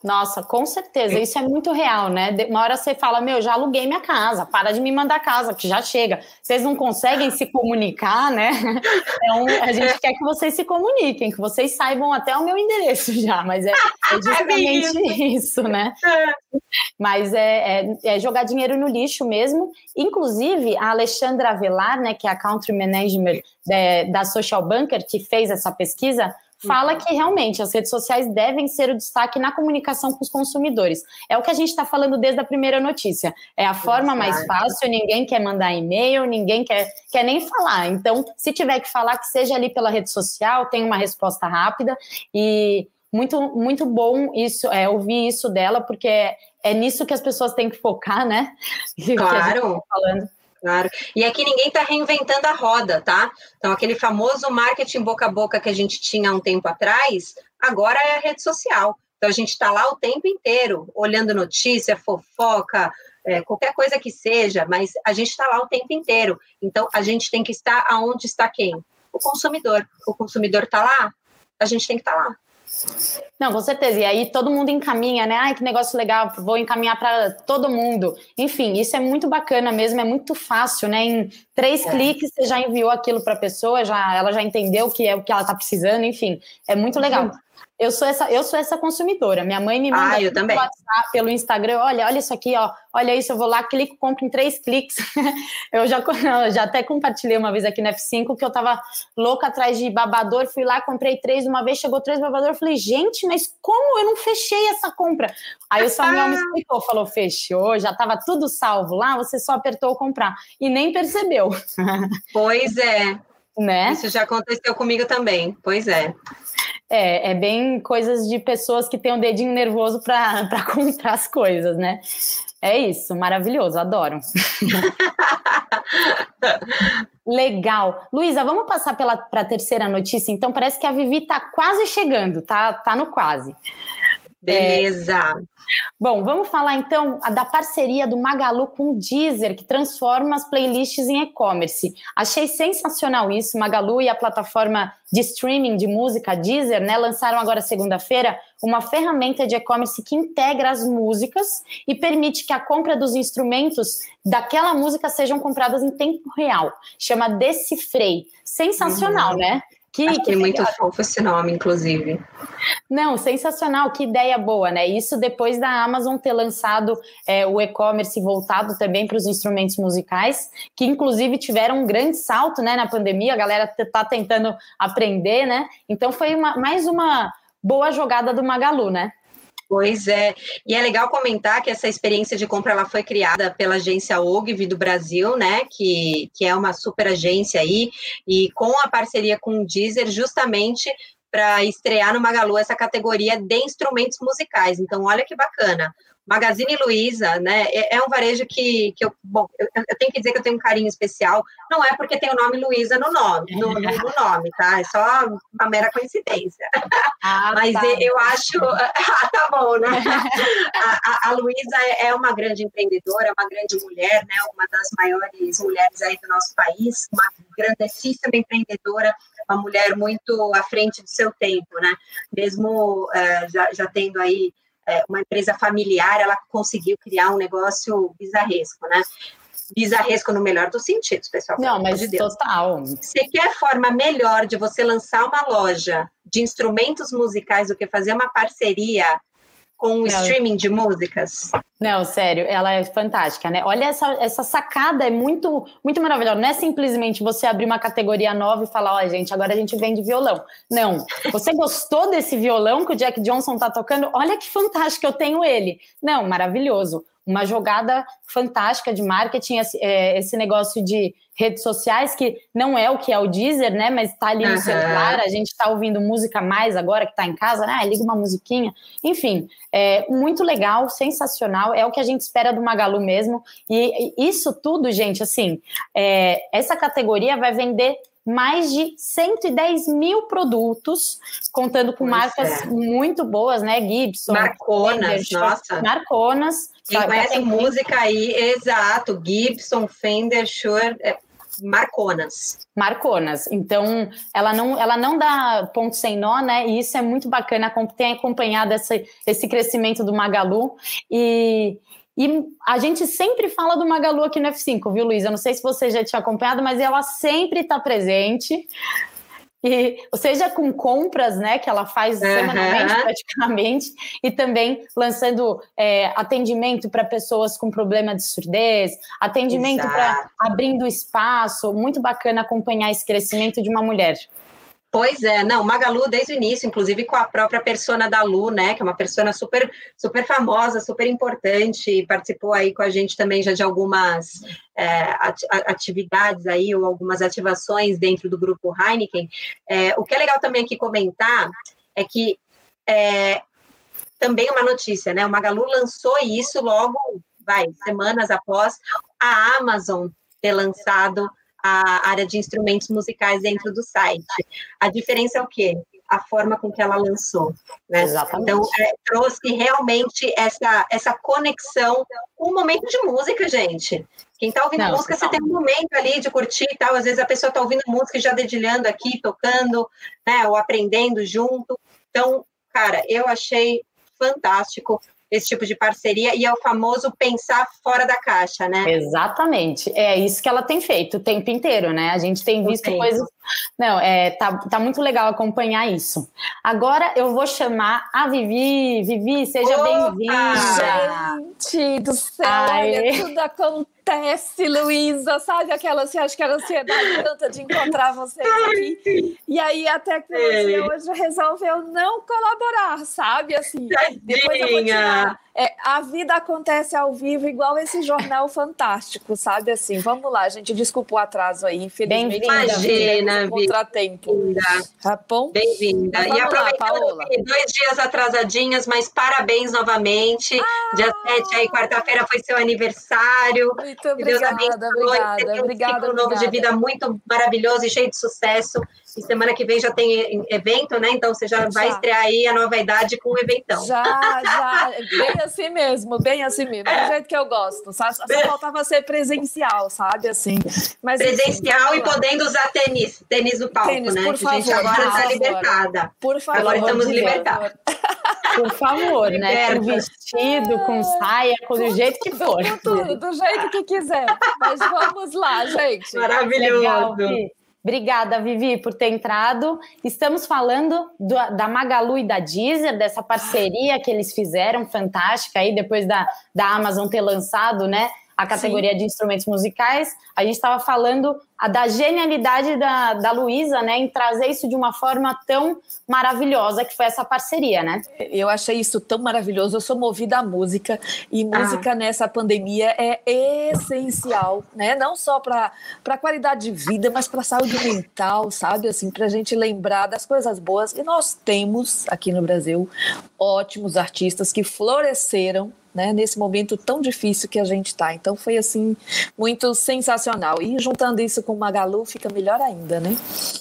Nossa, com certeza, isso é muito real, né? Uma hora você fala, meu, já aluguei minha casa, para de me mandar casa, que já chega. Vocês não conseguem se comunicar, né? Então, a gente quer que vocês se comuniquem, que vocês saibam até o meu endereço já, mas é, é justamente isso, né? É. Mas é, é, é, jogar dinheiro no lixo mesmo. Inclusive, a Alexandra Avelar, né, que é a Country Manager da Social Banker, que fez essa pesquisa, fala uhum. que realmente as redes sociais devem ser o destaque na comunicação com os consumidores. É o que a gente está falando desde a primeira notícia. É a forma mais fácil, ninguém quer mandar e-mail, ninguém quer, quer nem falar. Então, se tiver que falar, que seja ali pela rede social, tem uma resposta rápida e muito, muito bom isso, é, ouvir isso dela, porque é, é nisso que as pessoas têm que focar, né? Claro. Tá falando. Claro. E aqui ninguém está reinventando a roda, tá? Então, aquele famoso marketing boca a boca que a gente tinha há um tempo atrás, agora é a rede social. Então, a gente está lá o tempo inteiro, olhando notícia, fofoca, é, qualquer coisa que seja, mas a gente está lá o tempo inteiro. Então, a gente tem que estar aonde está quem? O consumidor. O consumidor está lá, a gente tem que estar tá lá. Não, com certeza. E aí todo mundo encaminha, né? Ai, que negócio legal, vou encaminhar para todo mundo. Enfim, isso é muito bacana mesmo, é muito fácil, né? Em três é. cliques você já enviou aquilo para a pessoa, já, ela já entendeu o que é o que ela está precisando, enfim, é muito legal. Eu sou essa, eu sou essa consumidora. Minha mãe me manda ah, pelo WhatsApp, pelo Instagram, olha, olha isso aqui, ó, olha isso, eu vou lá, clico, compro em três cliques. eu já, eu já até compartilhei uma vez aqui no F5 que eu tava louca atrás de babador, fui lá, comprei três uma vez, chegou três babador, falei, gente, mas como eu não fechei essa compra? Aí o Samuel me explicou, falou, fechou, já tava tudo salvo lá, você só apertou comprar e nem percebeu. Pois é. Né? Isso já aconteceu comigo também, pois é. É, é bem coisas de pessoas que têm o um dedinho nervoso para comprar as coisas, né? É isso, maravilhoso, adoro. Legal. Luísa, vamos passar para a terceira notícia, então? Parece que a Vivi está quase chegando, tá, tá no quase. Beleza. É... Bom, vamos falar então da parceria do Magalu com o Deezer, que transforma as playlists em e-commerce. Achei sensacional isso. Magalu e a plataforma de streaming de música Deezer, né, lançaram agora segunda-feira uma ferramenta de e-commerce que integra as músicas e permite que a compra dos instrumentos daquela música sejam compradas em tempo real. Chama Decifrei. Sensacional, uhum. né? Que, que muito fofo esse nome, inclusive. Não, sensacional, que ideia boa, né? Isso depois da Amazon ter lançado é, o e-commerce voltado também para os instrumentos musicais, que inclusive tiveram um grande salto né, na pandemia, a galera está tentando aprender, né? Então foi uma, mais uma boa jogada do Magalu, né? Pois é, e é legal comentar que essa experiência de compra ela foi criada pela agência Ogilvy do Brasil, né, que, que é uma super agência aí, e com a parceria com o Deezer, justamente para estrear no Magalu essa categoria de instrumentos musicais. Então, olha que bacana. Magazine Luiza, né? É, é, um varejo que, que eu, bom, eu, eu, tenho que dizer que eu tenho um carinho especial. Não é porque tem o nome Luiza no nome, no, no, no, nome, tá? É só uma mera coincidência. Ah, Mas tá. eu acho, ah, tá bom, né? A, a, a Luiza é, é uma grande empreendedora, uma grande mulher, né? Uma das maiores mulheres aí do nosso país, uma grandíssima empreendedora, uma mulher muito à frente do seu tempo, né? Mesmo uh, já, já tendo aí é, uma empresa familiar, ela conseguiu criar um negócio bizarresco, né? Bizarresco no melhor dos sentidos, pessoal. Não, mas de Deus. total. Você quer forma melhor de você lançar uma loja de instrumentos musicais do que fazer uma parceria com o streaming de músicas? Não, sério, ela é fantástica, né? Olha essa, essa sacada, é muito, muito maravilhosa. Não é simplesmente você abrir uma categoria nova e falar, ó, oh, gente, agora a gente vende violão. Não. Você gostou desse violão que o Jack Johnson tá tocando? Olha que fantástico, eu tenho ele. Não, maravilhoso uma jogada fantástica de marketing, esse, é, esse, negócio de redes sociais, que não é o que é o Deezer, né? Mas está ali no uhum. celular, a gente está ouvindo música mais agora que está em casa, né? Liga uma musiquinha. Enfim, é muito legal, sensacional, é o que a gente espera do Magalu mesmo. E isso tudo, gente, assim, é, essa categoria vai vender mais de 110 mil produtos, contando com pois marcas é. muito boas, né? Gibson, Marconas, nossa. Marconas. Quem conhece música aí, exato, Gibson, Fender, Shure, é, Marconas. Marconas. Então, ela não, ela não dá ponto sem nó, né? E isso é muito bacana, tem acompanhado esse, esse crescimento do Magalu. E, e a gente sempre fala do Magalu aqui no F5, viu, Luiz? Eu não sei se você já tinha acompanhado, mas ela sempre está presente. E, seja com compras, né, que ela faz uhum. semanalmente praticamente, e também lançando é, atendimento para pessoas com problema de surdez, atendimento para abrindo espaço, muito bacana acompanhar esse crescimento de uma mulher. Pois é, não, Magalu desde o início, inclusive com a própria persona da Lu, né, que é uma persona super, super famosa, super importante, participou aí com a gente também já de algumas é, atividades aí, ou algumas ativações dentro do grupo Heineken. É, o que é legal também aqui comentar é que é, também uma notícia, né, o Magalu lançou isso logo, vai, semanas após a Amazon ter lançado a área de instrumentos musicais dentro do site. A diferença é o quê? A forma com que ela lançou. Né? Exatamente. Então, é, trouxe realmente essa, essa conexão com o momento de música, gente. Quem está ouvindo Não, música, você tem um momento ali de curtir e tal. Às vezes a pessoa está ouvindo música e já dedilhando aqui, tocando, né, ou aprendendo junto. Então, cara, eu achei fantástico. Esse tipo de parceria e é o famoso pensar fora da caixa, né? Exatamente. É isso que ela tem feito o tempo inteiro, né? A gente tem visto coisas. Não, é, tá, tá muito legal acompanhar isso. Agora eu vou chamar a Vivi. Vivi, seja bem-vinda. Gente do céu, olha, tudo acontece acontece, Luísa? Sabe aquela, você acha que era ansiedade tanta de encontrar vocês aqui? E aí a tecnologia hoje resolveu não colaborar, sabe? Assim, Tadinha. depois eu vou tirar é, a vida acontece ao vivo, igual esse jornal fantástico, sabe? Assim, vamos lá, gente. Desculpa o atraso aí, infelizmente. Bem-vinda, um contratempo. Bem-vinda. Tá? Bem-vinda. E aproveitando lá, dois dias atrasadinhas, mas parabéns novamente. Ah, Dia 7 aí, quarta-feira, foi seu aniversário. Muito obrigada, obrigada. Um obrigada, ciclo novo de vida muito maravilhoso e cheio de sucesso. E semana que vem já tem evento, né? Então você já, já. vai estrear aí a nova idade com o eventão. Já, já. Bem assim mesmo, bem assim mesmo. Do jeito que eu gosto. Só, só faltava ser presencial, sabe? Assim. Mas, presencial e podendo usar tênis, tênis no palco, tênis, né? Por favor, a gente agora está libertada. Por favor. Agora estamos libertados. Por favor, né? Com vestido, com saia, com do jeito que for. Tudo, do jeito que quiser. Mas vamos lá, gente. Maravilhoso. Legal, Obrigada, Vivi, por ter entrado. Estamos falando do, da Magalu e da Deezer, dessa parceria que eles fizeram, fantástica, aí depois da, da Amazon ter lançado, né? A categoria Sim. de instrumentos musicais, a gente estava falando a, da genialidade da, da Luísa, né, em trazer isso de uma forma tão maravilhosa que foi essa parceria, né? Eu achei isso tão maravilhoso. Eu sou movida à música e ah. música nessa pandemia é essencial, né? Não só para a qualidade de vida, mas para a saúde mental, sabe? Assim, para a gente lembrar das coisas boas. E nós temos aqui no Brasil ótimos artistas que floresceram né, nesse momento tão difícil que a gente está. Então foi assim muito sensacional. E juntando isso com o Magalu fica melhor ainda, né?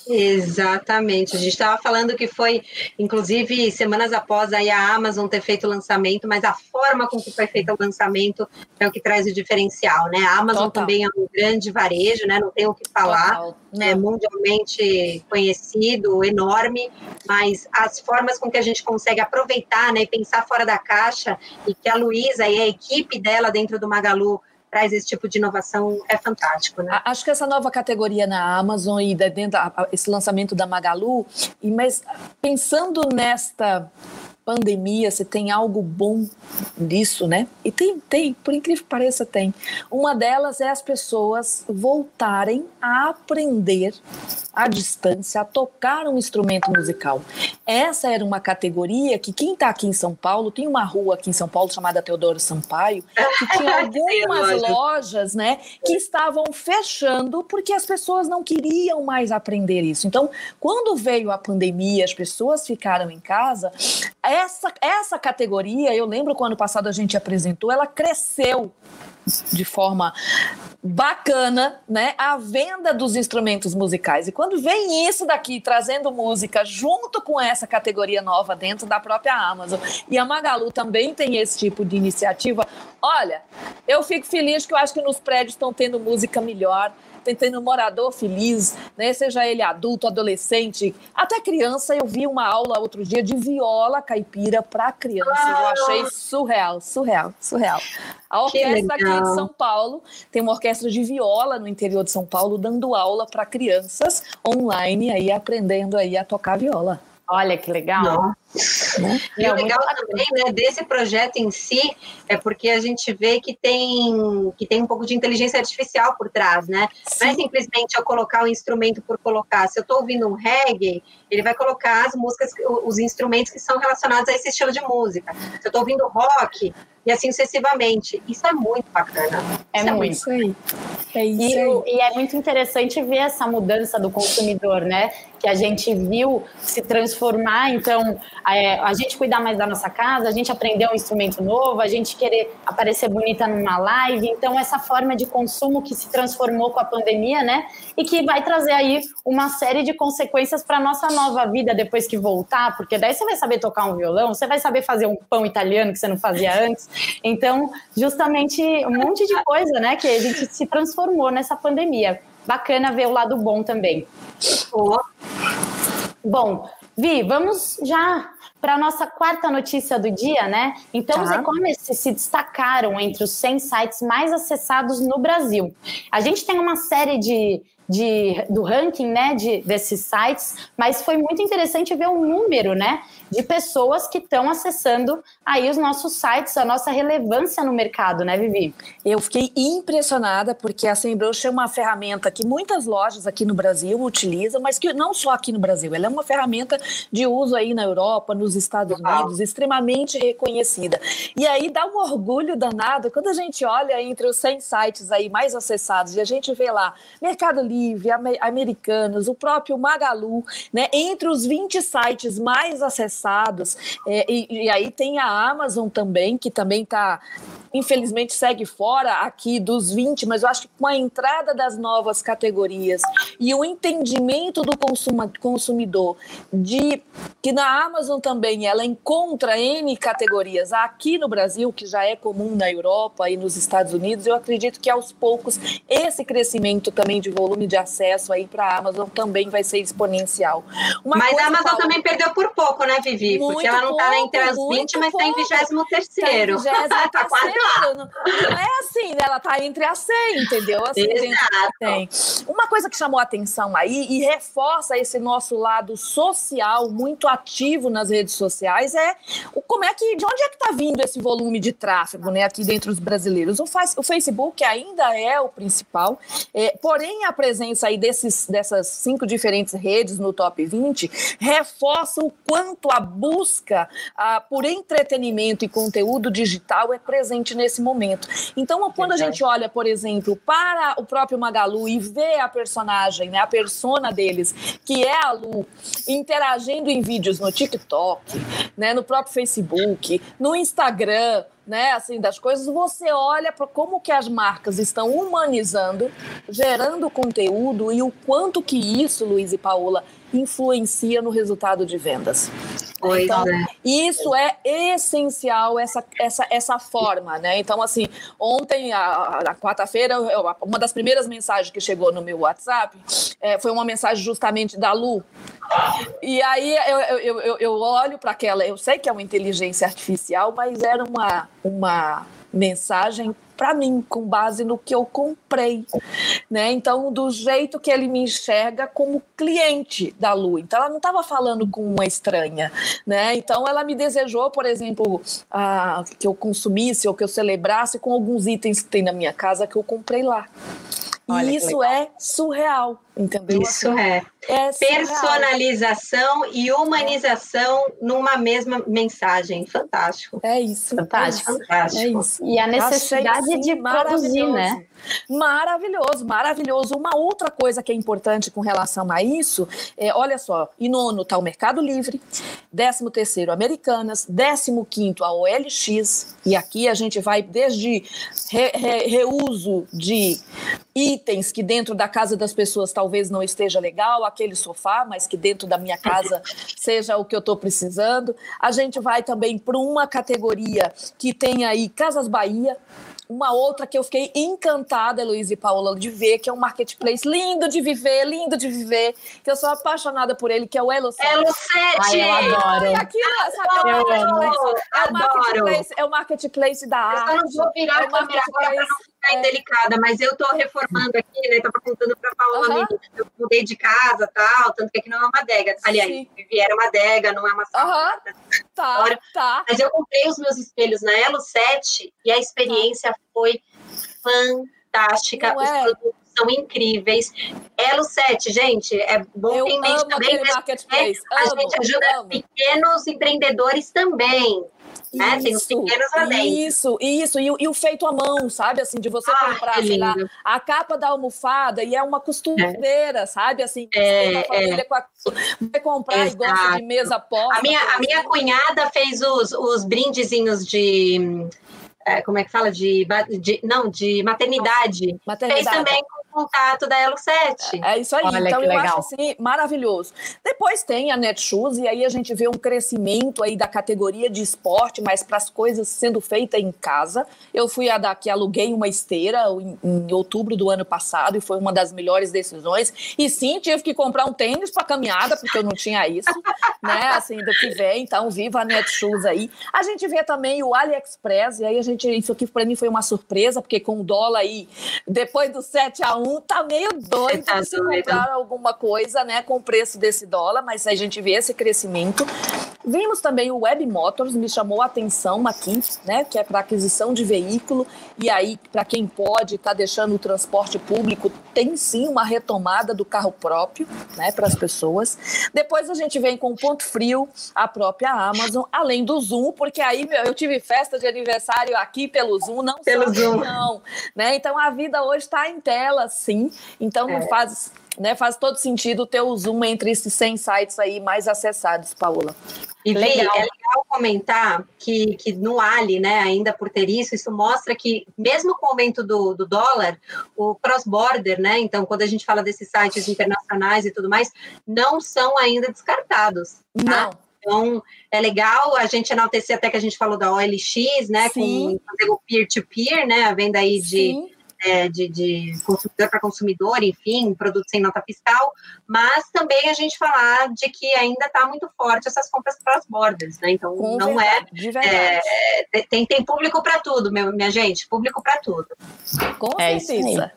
Exatamente. A gente estava falando que foi, inclusive, semanas após aí a Amazon ter feito o lançamento, mas a forma com que foi feito o lançamento é o que traz o diferencial, né? A Amazon Total. também é um grande varejo, né? Não tem o que falar. É mundialmente conhecido, enorme, mas as formas com que a gente consegue aproveitar, né, e pensar fora da caixa e que a Luísa Luísa e a equipe dela dentro do Magalu traz esse tipo de inovação é fantástico, né? Acho que essa nova categoria na Amazon e dentro esse lançamento da Magalu, mas pensando nesta pandemia, se tem algo bom disso, né? E tem, tem, por incrível que pareça, tem. Uma delas é as pessoas voltarem a aprender à distância, a tocar um instrumento musical. Essa era uma categoria que quem está aqui em São Paulo, tem uma rua aqui em São Paulo chamada Teodoro Sampaio, que tinha algumas lojas, né, que estavam fechando porque as pessoas não queriam mais aprender isso. Então, quando veio a pandemia, as pessoas ficaram em casa, essa, essa categoria, eu lembro quando ano passado a gente apresentou, ela cresceu de forma bacana, né, a venda dos instrumentos musicais. E quando vem isso daqui trazendo música junto com essa categoria nova dentro da própria Amazon, e a Magalu também tem esse tipo de iniciativa, olha, eu fico feliz que eu acho que nos prédios estão tendo música melhor tendo um morador feliz, né? seja ele adulto, adolescente, até criança. Eu vi uma aula outro dia de viola caipira para criança. Ah, eu achei surreal, surreal, surreal. A orquestra aqui de São Paulo tem uma orquestra de viola no interior de São Paulo dando aula para crianças online aí aprendendo aí a tocar viola. Olha que legal. Né? E o legal também né, desse projeto em si é porque a gente vê que tem, que tem um pouco de inteligência artificial por trás, né? Sim. Não é simplesmente eu colocar o instrumento por colocar. Se eu estou ouvindo um reggae, ele vai colocar as músicas, os instrumentos que são relacionados a esse estilo de música. Se eu estou ouvindo rock, e assim sucessivamente. Isso é muito bacana. É, é muito. Isso aí. É isso e, aí. e é muito interessante ver essa mudança do consumidor, né? Que a gente viu se transformar. Então, é, a gente cuidar mais da nossa casa, a gente aprender um instrumento novo, a gente querer aparecer bonita numa live. Então, essa forma de consumo que se transformou com a pandemia, né? E que vai trazer aí uma série de consequências para nossa nova vida depois que voltar, porque daí você vai saber tocar um violão, você vai saber fazer um pão italiano que você não fazia antes. Então, justamente um monte de coisa, né, que a gente se transformou nessa pandemia. Bacana ver o lado bom também. Bom, Vi, vamos já para a nossa quarta notícia do dia, né? Então, tá. os e-commerce se destacaram entre os 100 sites mais acessados no Brasil. A gente tem uma série de de, do ranking né, de, desses sites, mas foi muito interessante ver o número né, de pessoas que estão acessando aí os nossos sites, a nossa relevância no mercado, né, Vivi? Eu fiquei impressionada porque a Semrush é uma ferramenta que muitas lojas aqui no Brasil utilizam, mas que não só aqui no Brasil, ela é uma ferramenta de uso aí na Europa, nos Estados Unidos, extremamente reconhecida. E aí dá um orgulho danado quando a gente olha entre os 100 sites aí mais acessados e a gente vê lá Mercado Livre, Livre, Americanos, o próprio Magalu, né, entre os 20 sites mais acessados, é, e, e, aí tem a Amazon também, que também está, infelizmente, segue fora aqui dos 20, mas eu acho que com a entrada das novas categorias e o entendimento do consumidor de que na Amazon também ela encontra N categorias aqui no Brasil, que já é comum na Europa e nos Estados Unidos, eu acredito que aos poucos esse crescimento também de volume de acesso aí para a Amazon também vai ser exponencial. Uma mas a Amazon também perdeu por pouco, né, Vivi? Muito Porque ela não está entre as 20, mas está em 23 terceiro. Tá, tá quase lá. Não, não é assim, né? Ela está entre as 100, entendeu? Assim, Exato. Tem. Uma coisa que chamou a atenção aí e reforça esse nosso lado social muito ativo nas redes sociais é o, como é que, de onde é que está vindo esse volume de tráfego, né, aqui dentro dos brasileiros? O, o Facebook ainda é o principal, é, porém a presença aí desses, dessas cinco diferentes redes no top 20 reforça o quanto a busca ah, por entretenimento e conteúdo digital é presente nesse momento. Então, quando a gente olha, por exemplo, para o próprio Magalu e vê a personagem, né, a persona deles, que é a Lu, interagindo em vídeos no TikTok, né, no próprio Facebook, no Instagram, né, assim, das coisas, você olha para como que as marcas estão humanizando, gerando conteúdo e o quanto que isso, Luiz e Paola, influencia no resultado de vendas. Pois então, é. isso é essencial, essa, essa, essa forma, né? Então, assim, ontem, a, quarta-feira, uma das primeiras mensagens que chegou no meu WhatsApp é, foi uma mensagem justamente da Lu. E aí eu, eu, eu, eu olho para aquela, eu sei que é uma inteligência artificial, mas era uma, uma mensagem para mim, com base no que eu comprei, né? Então, do jeito que ele me enxerga como cliente da Lu. Então, ela não estava falando com uma estranha, né? Então, ela me desejou, por exemplo, a, que eu consumisse ou que eu celebrasse com alguns itens que tem na minha casa que eu comprei lá. Olha e isso é surreal, entendeu? Isso assim, é. é Personalização e humanização numa mesma mensagem. Fantástico. É isso. Fantástico. É Fantástico. É isso. E a necessidade Achei, de produzir, né? Maravilhoso, maravilhoso. Uma outra coisa que é importante com relação a isso é, olha só, em nono está o Mercado Livre, décimo terceiro Americanas, décimo quinto a OLX, e aqui a gente vai desde re, re, reuso de itens que dentro da casa das pessoas talvez não esteja legal, aquele sofá, mas que dentro da minha casa seja o que eu estou precisando. A gente vai também para uma categoria que tem aí Casas Bahia, uma outra que eu fiquei encantada, Luiz e Paula, de ver, que é um marketplace lindo de viver, lindo de viver, que eu sou apaixonada por ele, que é o Elo7. Elo7! Ai, eu adoro. aqui, sabe, é, o é, o marketplace, é o marketplace da arte. Eu não vou virar é para não ficar é. indelicada, mas eu estou reformando aqui, né? Estava contando para a Paula, uhum. eu mudei de casa tal, tanto que aqui não é uma adega. Aliás, Sim. uma adega, não é uma sala. Uhum. Tá, tá. Mas eu comprei os meus espelhos na Elo 7 e a experiência tá. foi fantástica. Não os é? produtos são incríveis. Elo 7, gente, é bom eu ter em mente também. Marketplace. A gente ajuda amo. pequenos empreendedores também. Né? Tem os pequenos. Isso, isso. E, e, o feito à mão, sabe? Assim, de você ah, comprar, sei lá, a capa da almofada e é uma costureira, é. sabe? Assim, é, é. A... vai comprar Exato. e gosta de mesa porta. A minha, a minha cunhada fez os, os brindezinhos de. É, como é que fala? De, de, não, de maternidade. maternidade. Fez também com contato da Elo 7. É, é isso aí. Olha então eu legal. acho assim maravilhoso. Depois tem a Netshoes e aí a gente vê um crescimento aí da categoria de esporte, mas para as coisas sendo feitas em casa. Eu fui a daqui aluguei uma esteira em, em, outubro do ano passado e foi uma das melhores decisões. E sim, tive que comprar um tênis para caminhada porque eu não tinha isso, né? Assim do que vem. Então viva a Netshoes aí. A gente vê também o AliExpress e aí a gente isso aqui para mim foi uma surpresa porque com o dólar aí depois do 7 a 1 tá meio doido tá se comprar alguma coisa, né, com o preço desse dólar, mas a gente vê esse crescimento. Vimos também o Web Motors, me chamou a atenção aqui, né, que é para aquisição de veículo, e aí, para quem pode, está deixando o transporte público, tem sim uma retomada do carro próprio, né, para as pessoas. Depois a gente vem com o Ponto Frio, a própria Amazon, além do Zoom, porque aí, meu, eu tive festa de aniversário aqui pelo Zoom, não pelo Zoom. não, né, então a vida hoje está em tela, sim, então é. faz né, faz todo sentido ter o zoom entre esses 100 sites aí mais acessados, Paola. E legal. é legal comentar que, que no Ali, né, ainda por ter isso, isso mostra que mesmo com o aumento do, do dólar, o cross-border, né, então quando a gente fala desses sites internacionais e tudo mais, não são ainda descartados. Tá? Não. Então, é legal a gente enaltecer até que a gente falou da OLX, né, Sim. com o peer-to-peer, né, a venda aí de... Sim é, de, de consumidor para consumidor, enfim, produto sem nota fiscal, mas também a gente falar de que ainda está muito forte essas compras cross-borders, né? Então, Com não é, verdade, é, é, tem, tem público para tudo, meu, minha gente, público para tudo. Com é certeza.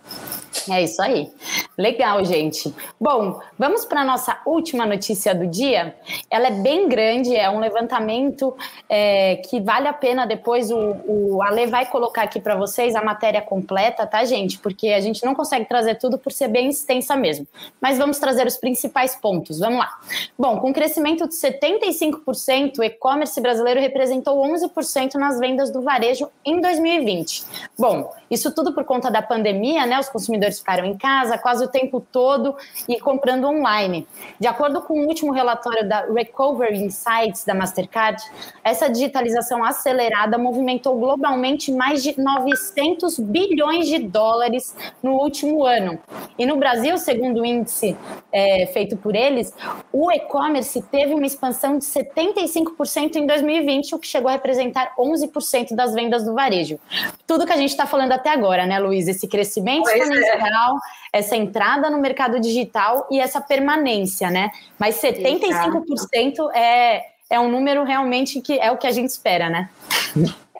É isso aí. Legal, gente. Bom, vamos para a nossa última notícia do dia. Ela é bem grande, é um levantamento é, que vale a pena depois o, o Ale vai colocar aqui para vocês a matéria completa, tá, gente? Porque a gente não consegue trazer tudo por ser bem extensa mesmo. Mas vamos trazer os principais pontos. Vamos lá. Bom, com crescimento de 75%, o e-commerce brasileiro representou 11% nas vendas do varejo em 2020. Bom, isso tudo por conta da pandemia, né? Os consumidores ficaram em casa quase o tempo todo e comprando online. De acordo com o último relatório da Recovery Insights da Mastercard, essa digitalização acelerada movimentou globalmente mais de 900 bilhões de dólares no último ano. E no Brasil, segundo o índice é, feito por eles, o e-commerce teve uma expansão de 75% em 2020, o que chegou a representar 11% das vendas do varejo. Tudo que a gente está falando até agora, né, Luiz? Esse crescimento pois é. exponencial, é. essa entrada no mercado digital e essa permanência, né? Mas 75% é, é um número realmente que é o que a gente espera, né?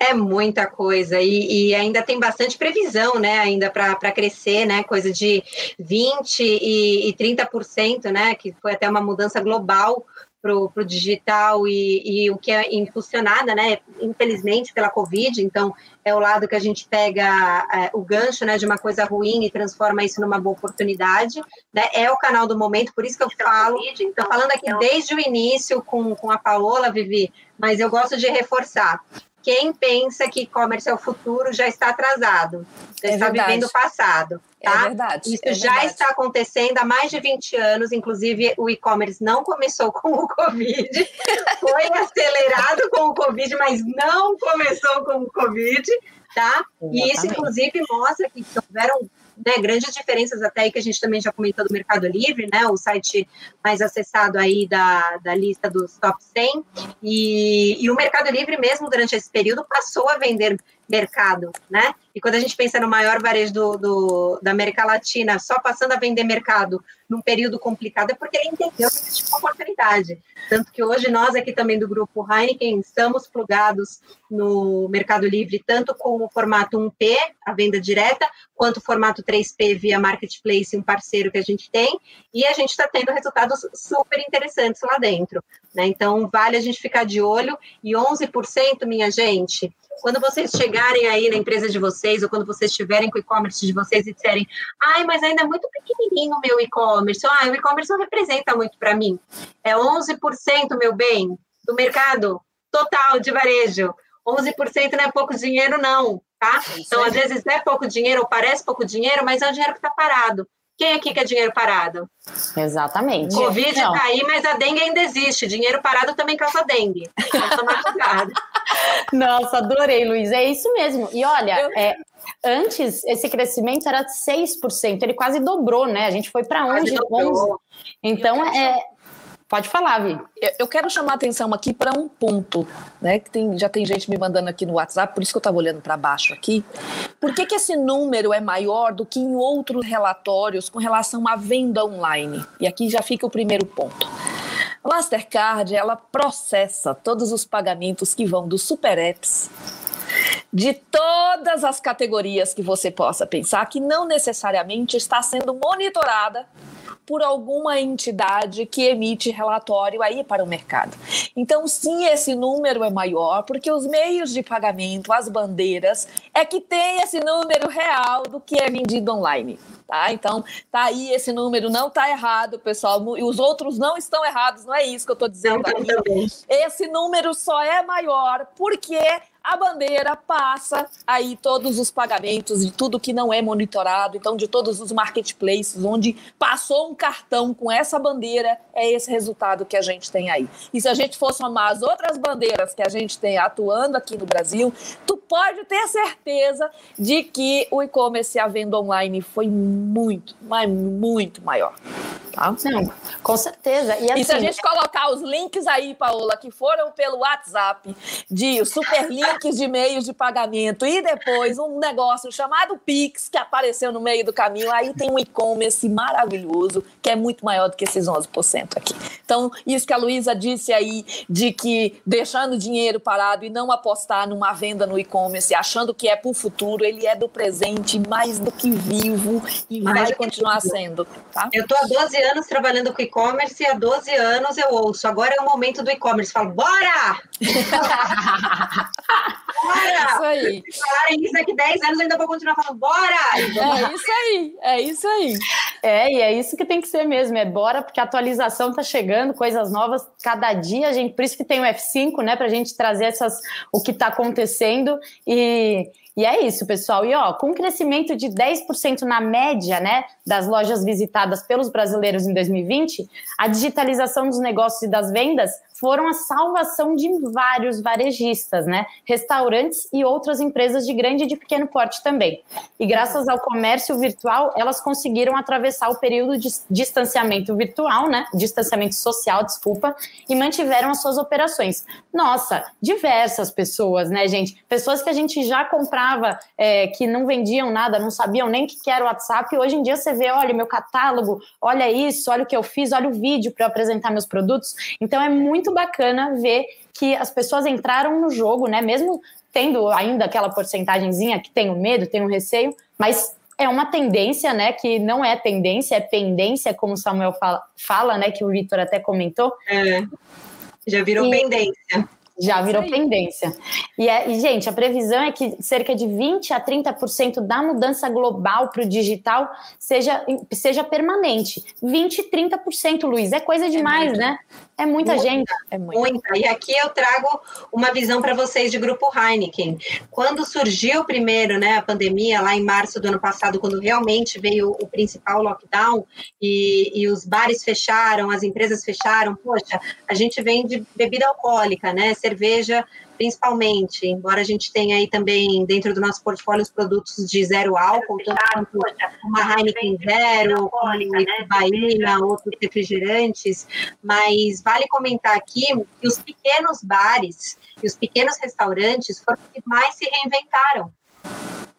É muita coisa e, e, ainda tem bastante previsão, né? Ainda para crescer, né? Coisa de 20 e, e 30%, né? Que foi até uma mudança global para o digital e, e, o que é impulsionada, né, infelizmente, pela Covid. Então, é o lado que a gente pega é, o gancho né, de uma coisa ruim e transforma isso numa boa oportunidade. Né? É o canal do momento, por isso que eu falo. Estou falando aqui desde o início com, com a Paola, Vivi, mas eu gosto de reforçar. Quem pensa que e-commerce é o futuro já está atrasado, já é está verdade. vivendo o passado. É tá? É verdade. Isso é já verdade. está acontecendo há mais de 20 anos, inclusive o e-commerce não começou com o Covid, foi acelerado com o Covid, mas não começou com o Covid, tá? Exatamente. E isso, inclusive, mostra que houveram né, grandes diferenças até aí que a gente também já comentou do Mercado Livre, né, o site mais acessado aí da, da lista dos top 100, e, e o Mercado Livre mesmo durante esse período passou a vender mercado, né? E quando a gente pensa no maior varejo do, do, da América Latina, só passando a vender mercado num período complicado, é porque ele entendeu que existe uma oportunidade. Tanto que hoje nós aqui também do grupo Heineken estamos plugados no Mercado Livre, tanto com o formato 1P, a venda direta, quanto o formato 3P via Marketplace, um parceiro que a gente tem, e a gente está tendo resultados super interessantes lá dentro. Né? Então, vale a gente ficar de olho, e 11%, minha gente, quando vocês chegarem aí na empresa de vocês, ou quando vocês estiverem com o e-commerce de vocês e disserem, ai, mas ainda é muito pequenininho o meu e-commerce, ah, o e-commerce não representa muito para mim. É 11%, meu bem, do mercado total de varejo. 11% não é pouco dinheiro, não, tá? Então, às vezes é pouco dinheiro, ou parece pouco dinheiro, mas é um dinheiro que está parado. Quem aqui quer dinheiro parado? Exatamente. Covid está aí, mas a dengue ainda existe. Dinheiro parado também causa dengue. Então, Nossa, adorei, Luiz. É isso mesmo. E olha, é, Antes, esse crescimento era 6%, ele quase dobrou, né? A gente foi para 11, 11. Então, é, Pode falar, Vi. Eu quero chamar a atenção aqui para um ponto, né? Que tem, já tem gente me mandando aqui no WhatsApp, por isso que eu estava olhando para baixo aqui. Por que, que esse número é maior do que em outros relatórios com relação à venda online? E aqui já fica o primeiro ponto. A Mastercard, ela processa todos os pagamentos que vão dos super apps de todas as categorias que você possa pensar, que não necessariamente está sendo monitorada por alguma entidade que emite relatório aí para o mercado. Então, sim, esse número é maior, porque os meios de pagamento, as bandeiras, é que tem esse número real do que é vendido online. Tá? Então, tá aí esse número, não tá errado, pessoal. E os outros não estão errados, não é isso que eu estou dizendo aqui. Esse número só é maior porque a bandeira passa aí todos os pagamentos de tudo que não é monitorado, então de todos os marketplaces onde passou um cartão com essa bandeira, é esse resultado que a gente tem aí. E se a gente for somar as outras bandeiras que a gente tem atuando aqui no Brasil, tu pode ter certeza de que o e-commerce e a venda online foi muito, mas muito maior. Tá? Não, com certeza. E, assim, e se a assim, gente colocar os links aí, Paola, que foram pelo WhatsApp, de super links de meios de pagamento e depois um negócio chamado Pix, que apareceu no meio do caminho, aí tem um e-commerce maravilhoso, que é muito maior do que esses 11% aqui. Então, isso que a Luísa disse aí, de que deixando dinheiro parado e não apostar numa venda no e-commerce, achando que é para o futuro, ele é do presente mais do que vivo e mais vai continuar sendo. Tá? Eu estou há 12 anos trabalhando com e-commerce e há 12 anos eu ouço. Agora é o momento do e-commerce. Falo, bora! Bora! Isso aí. Se falarem isso daqui 10 anos, eu ainda vou continuar falando, bora! É isso aí, é isso aí. É, e é isso que tem que ser mesmo, é bora, porque a atualização tá chegando, coisas novas, cada dia, a gente, por isso que tem o F5, né, pra gente trazer essas, o que tá acontecendo e e é isso, pessoal. E ó, com um crescimento de 10% na média, né, das lojas visitadas pelos brasileiros em 2020, a digitalização dos negócios e das vendas foram a salvação de vários varejistas, né? Restaurantes e outras empresas de grande e de pequeno porte também. E graças ao comércio virtual, elas conseguiram atravessar o período de distanciamento virtual, né? Distanciamento social, desculpa, e mantiveram as suas operações. Nossa, diversas pessoas, né, gente? Pessoas que a gente já comprava, é, que não vendiam nada, não sabiam nem que era o WhatsApp. Hoje em dia você vê, olha, meu catálogo, olha isso, olha o que eu fiz, olha o vídeo para apresentar meus produtos. Então é muito muito bacana ver que as pessoas entraram no jogo, né? Mesmo tendo ainda aquela porcentagemzinha que tem o medo, tem o receio, mas é uma tendência, né? Que não é tendência, é pendência, como o Samuel fala, fala né? Que o Vitor até comentou. É, já virou e, pendência. Já virou pendência. E, é, e, gente, a previsão é que cerca de 20% a 30% da mudança global para o digital seja, seja permanente. 20%, 30%, Luiz, é coisa demais, é né? É muita, muita gente. É muita. muita. E aqui eu trago uma visão para vocês de Grupo Heineken. Quando surgiu primeiro né, a pandemia, lá em março do ano passado, quando realmente veio o principal lockdown e, e os bares fecharam, as empresas fecharam, poxa, a gente vende bebida alcoólica, né? Cerveja principalmente, embora a gente tenha aí também dentro do nosso portfólio os produtos de zero álcool, tanto uma Heineken Zero, como Bahia, outros refrigerantes, mas vale comentar aqui que os pequenos bares e os pequenos restaurantes foram os que mais se reinventaram.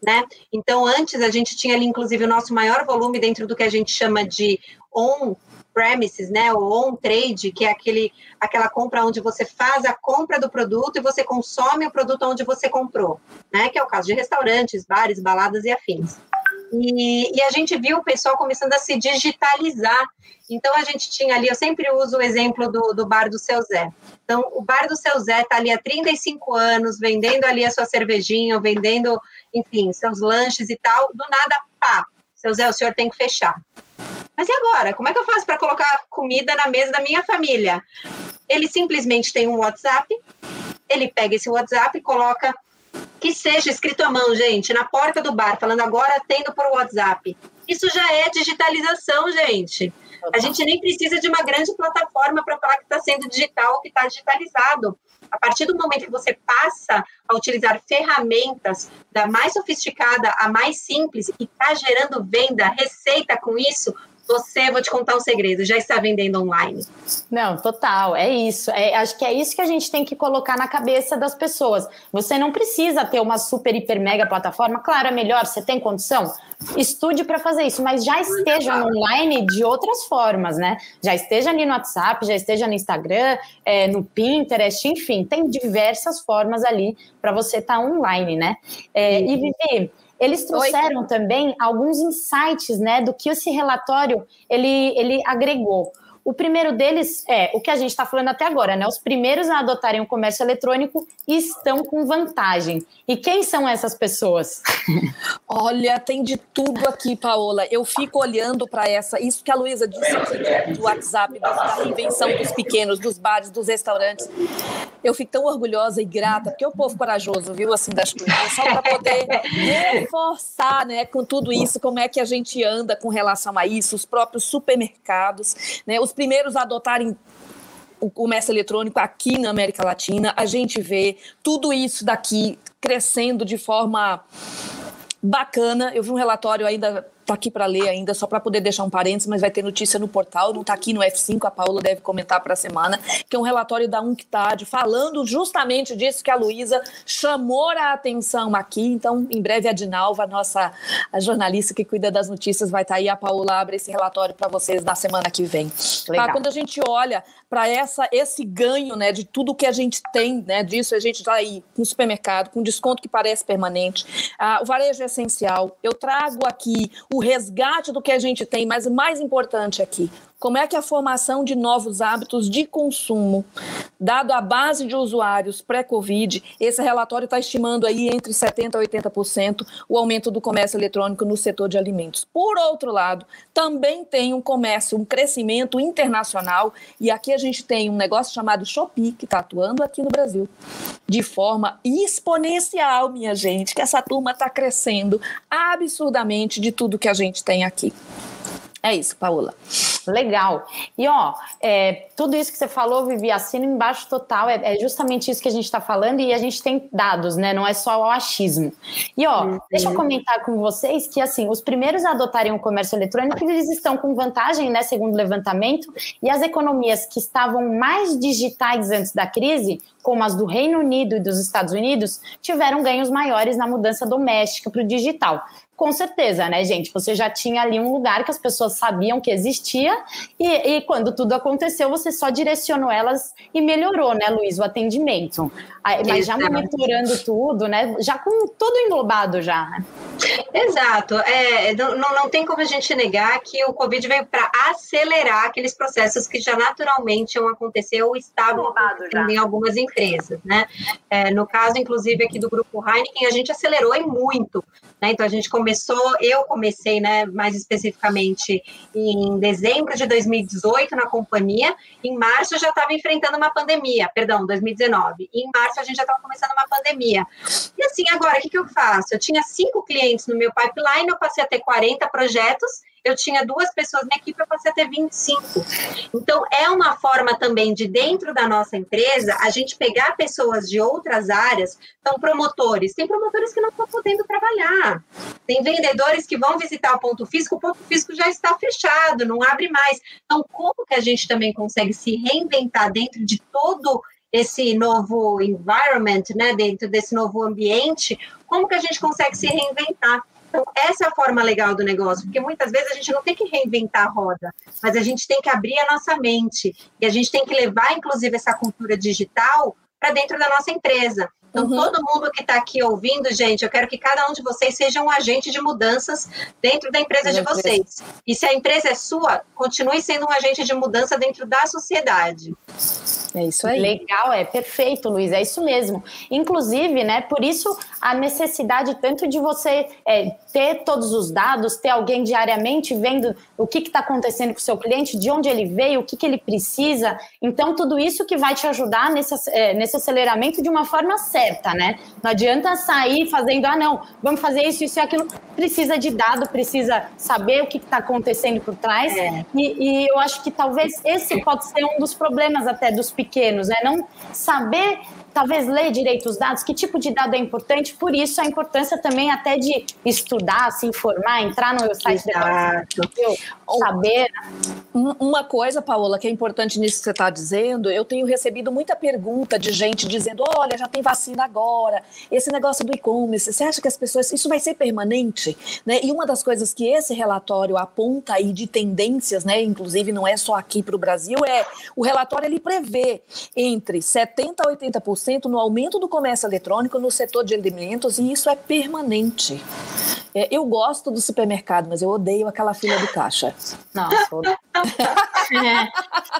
Né? Então, antes a gente tinha ali, inclusive, o nosso maior volume dentro do que a gente chama de on premises, né, ou on trade, que é aquele, aquela compra onde você faz a compra do produto e você consome o produto onde você comprou, né, que é o caso de restaurantes, bares, baladas e afins. E, e, a gente viu o pessoal começando a se digitalizar. Então, a gente tinha ali, eu sempre uso o exemplo do, do bar do seu Zé. Então, o bar do seu Zé está ali há 35 anos, vendendo ali a sua cervejinha, vendendo, enfim, seus lanches e tal. Do nada, pá, seu Zé, o senhor tem que fechar. Mas e agora? Como é que eu faço para colocar comida na mesa da minha família? Ele simplesmente tem um WhatsApp, ele pega esse WhatsApp e coloca que seja escrito à mão, gente, na porta do bar, falando agora tendo por WhatsApp. Isso já é digitalização, gente. A gente nem precisa de uma grande plataforma para falar que está sendo digital, que está digitalizado. A partir do momento que você passa a utilizar ferramentas da mais sofisticada a mais simples e está gerando venda, receita com isso, você, vou te contar um segredo, já está vendendo online. Não, total, é isso. É, acho que é isso que a gente tem que colocar na cabeça das pessoas. Você não precisa ter uma super, hiper, mega plataforma. Claro, é melhor, você tem condição? Estude para fazer isso, mas já esteja no online de outras formas, né? Já esteja ali no WhatsApp, já esteja no Instagram, é, no Pinterest, enfim, tem diversas formas ali para você estar tá online, né? É, e Vivi, eles trouxeram Oi. também alguns insights, né, do que esse relatório ele, ele agregou. O primeiro deles é o que a gente está falando até agora, né? Os primeiros a adotarem o comércio eletrônico estão com vantagem. E quem são essas pessoas? Olha, tem de tudo aqui, Paola. Eu fico olhando para essa, isso que a Luísa disse aqui do WhatsApp, da reinvenção dos pequenos, dos bares, dos restaurantes. Eu fico tão orgulhosa e grata, porque é o povo corajoso, viu, assim, das coisas, só para poder reforçar, né, com tudo isso, como é que a gente anda com relação a isso, os próprios supermercados, né, os primeiros a adotarem o comércio eletrônico aqui na América Latina. A gente vê tudo isso daqui crescendo de forma bacana. Eu vi um relatório ainda está aqui para ler ainda, só para poder deixar um parênteses, mas vai ter notícia no portal, não está aqui no F5, a Paula deve comentar para a semana, que é um relatório da UNCTAD falando justamente disso que a Luísa chamou a atenção aqui. Então, em breve, a Dinalva, a nossa a jornalista que cuida das notícias, vai estar tá aí. A Paula abre esse relatório para vocês na semana que vem. Tá? Quando a gente olha para esse ganho né, de tudo que a gente tem né, disso, a gente está aí no supermercado, com desconto que parece permanente. Ah, o varejo é essencial. Eu trago aqui o resgate do que a gente tem, mas o mais importante aqui, como é que a formação de novos hábitos de consumo, dado a base de usuários pré-Covid, esse relatório está estimando aí entre 70% a 80% o aumento do comércio eletrônico no setor de alimentos. Por outro lado, também tem um comércio, um crescimento internacional, e aqui a gente tem um negócio chamado Shopee, que está atuando aqui no Brasil, de forma exponencial, minha gente, que essa turma está crescendo absurdamente de tudo que a gente tem aqui. É isso, Paula. Legal. E ó, é, tudo isso que você falou, Vivi, assino embaixo total. É, é justamente isso que a gente está falando e a gente tem dados, né? Não é só o achismo. E ó, uhum. deixa eu comentar com vocês que assim, os primeiros a adotarem o comércio eletrônico, eles estão com vantagem, né? Segundo o levantamento, e as economias que estavam mais digitais antes da crise, como as do Reino Unido e dos Estados Unidos, tiveram ganhos maiores na mudança doméstica para o digital com certeza, né, gente? Você já tinha ali um lugar que as pessoas sabiam que existia e, e quando tudo aconteceu, você só direcionou elas e melhorou, né, Luiz, o atendimento. Mas já monitorando tudo, né? Já com tudo englobado já. Né? Exato. É, não, não tem como a gente negar que o Covid veio para acelerar aqueles processos que já naturalmente iam acontecer ou estavam acontecendo em algumas empresas, né? É, no caso, inclusive, aqui do Grupo Heineken, a gente acelerou e muito. Né? Então, a gente começou, eu comecei, né, mais especificamente em dezembro de 2018 na companhia, em março eu já estava enfrentando uma pandemia, perdão, 2019. E em março a gente já estava começando uma pandemia. E assim, agora, o que, que eu faço? Eu tinha cinco clientes no meu pipeline, eu passei a ter 40 projetos, eu tinha duas pessoas na equipe, eu passei a ter 25. Então, é uma forma também de, dentro da nossa empresa, a gente pegar pessoas de outras áreas, são promotores, tem promotores que não estão podendo trabalhar, tem vendedores que vão visitar o ponto físico, o ponto físico já está fechado, não abre mais. Então, como que a gente também consegue se reinventar dentro de todo esse novo environment, né, dentro desse novo ambiente, como que a gente consegue se reinventar? Então, essa é a forma legal do negócio, porque muitas vezes a gente não tem que reinventar a roda, mas a gente tem que abrir a nossa mente e a gente tem que levar, inclusive, essa cultura digital para dentro da nossa empresa. Então, uhum. todo mundo que está aqui ouvindo, gente, eu quero que cada um de vocês seja um agente de mudanças dentro da empresa de vocês. E se a empresa é sua, continue sendo um agente de mudança dentro da sociedade. É isso aí. Legal, é perfeito, Luiz, é isso mesmo. Inclusive, né, por isso a necessidade tanto de você é, ter todos os dados, ter alguém diariamente vendo o que está acontecendo com o seu cliente, de onde ele veio, o que, que ele precisa. Então, tudo isso que vai te ajudar nesse, é, nesse aceleramento de uma forma certa, né? Não adianta sair fazendo, ah, não, vamos fazer isso, isso e aquilo. Precisa de dado, precisa saber o que está acontecendo por trás. É. E, e eu acho que talvez esse pode ser um dos problemas até dos pequenos, né? Não saber talvez ler direito os dados, que tipo de dado é importante, por isso a importância também até de estudar, se informar, entrar no site Exato. do saber. Uma coisa, Paola, que é importante nisso que você está dizendo, eu tenho recebido muita pergunta de gente dizendo: olha, já tem vacina agora, esse negócio do e-commerce, você acha que as pessoas. Isso vai ser permanente? Né? E uma das coisas que esse relatório aponta aí de tendências, né, inclusive não é só aqui para o Brasil, é o relatório ele prevê entre 70% a 80% no aumento do comércio eletrônico no setor de alimentos, e isso é permanente. É, eu gosto do supermercado, mas eu odeio aquela fila do caixa. Nossa, é.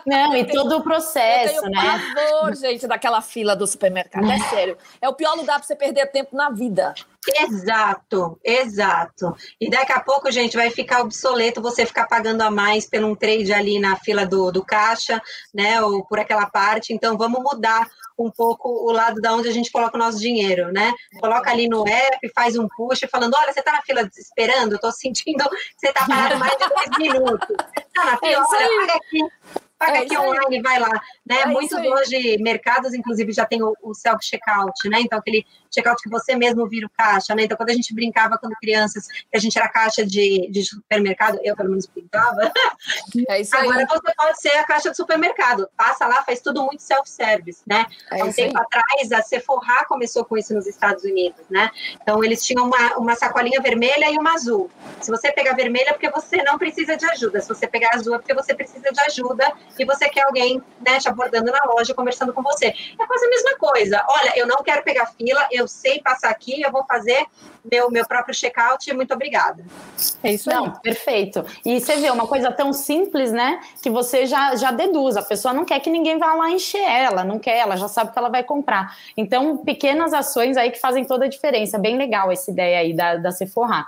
Não, e todo o processo, eu tenho né? Pavor, gente, daquela fila do supermercado. É sério. É o pior lugar para você perder tempo na vida. Exato, exato. E daqui a pouco, gente, vai ficar obsoleto você ficar pagando a mais por um trade ali na fila do, do caixa, né? Ou por aquela parte. Então, vamos mudar um pouco o lado da onde a gente coloca o nosso dinheiro, né? Coloca ali no app, faz um push falando: olha, você está na fila esperando, eu tô sentindo que você está parado mais de 10 minutos. Tá na fila, é olha, paga aqui paga é aqui online e vai lá. Né? É Muitos hoje, mercados, inclusive, já tem o, o self-checkout, né? Então, aquele checkout que você mesmo vira o caixa, né? Então, quando a gente brincava quando crianças, que a gente era caixa de, de supermercado, eu pelo menos brincava. É isso aí. Agora você pode ser a caixa de supermercado. Passa lá, faz tudo muito self-service, né? É Há um tempo aí. atrás, a Sephora começou com isso nos Estados Unidos, né? Então, eles tinham uma, uma sacolinha vermelha e uma azul. Se você pegar vermelha, é porque você não precisa de ajuda. Se você pegar azul, é porque você precisa de ajuda e você quer alguém né, te abordando na loja, conversando com você. É quase a mesma coisa. Olha, eu não quero pegar fila, eu sei passar aqui, eu vou fazer meu, meu próprio check-out, muito obrigada. É isso não, perfeito. E você vê uma coisa tão simples, né, que você já, já deduz. A pessoa não quer que ninguém vá lá encher ela, não quer, ela já sabe que ela vai comprar. Então, pequenas ações aí que fazem toda a diferença. Bem legal essa ideia aí da, da Sephora.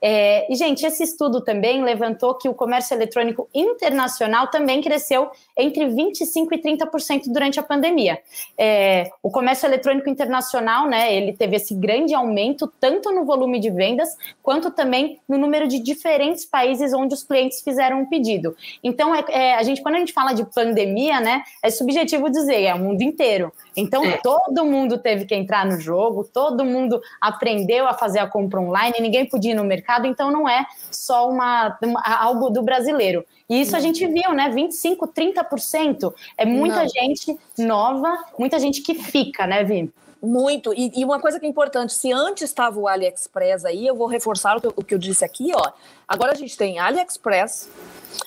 É, e, gente, esse estudo também levantou que o comércio eletrônico internacional também cresceu entre 25% e 30% durante a pandemia. É, o comércio eletrônico internacional, né, ele teve esse grande aumento, tanto no volume de vendas, quanto também no número de diferentes países onde os clientes fizeram um pedido. Então, é, é, a gente, quando a gente fala de pandemia, né, é subjetivo dizer, é o mundo inteiro. Então, é. todo mundo teve que entrar no jogo, todo mundo aprendeu a fazer a compra online, ninguém podia ir no mercado, então não é só uma, uma algo do brasileiro. E isso a gente viu, né? 25, 30%. É muita não. gente nova, muita gente que fica, né, Vi? Muito. E, e, uma coisa que é importante, se antes estava o AliExpress aí, eu vou reforçar o que, o que eu disse aqui, ó. Agora a gente tem AliExpress,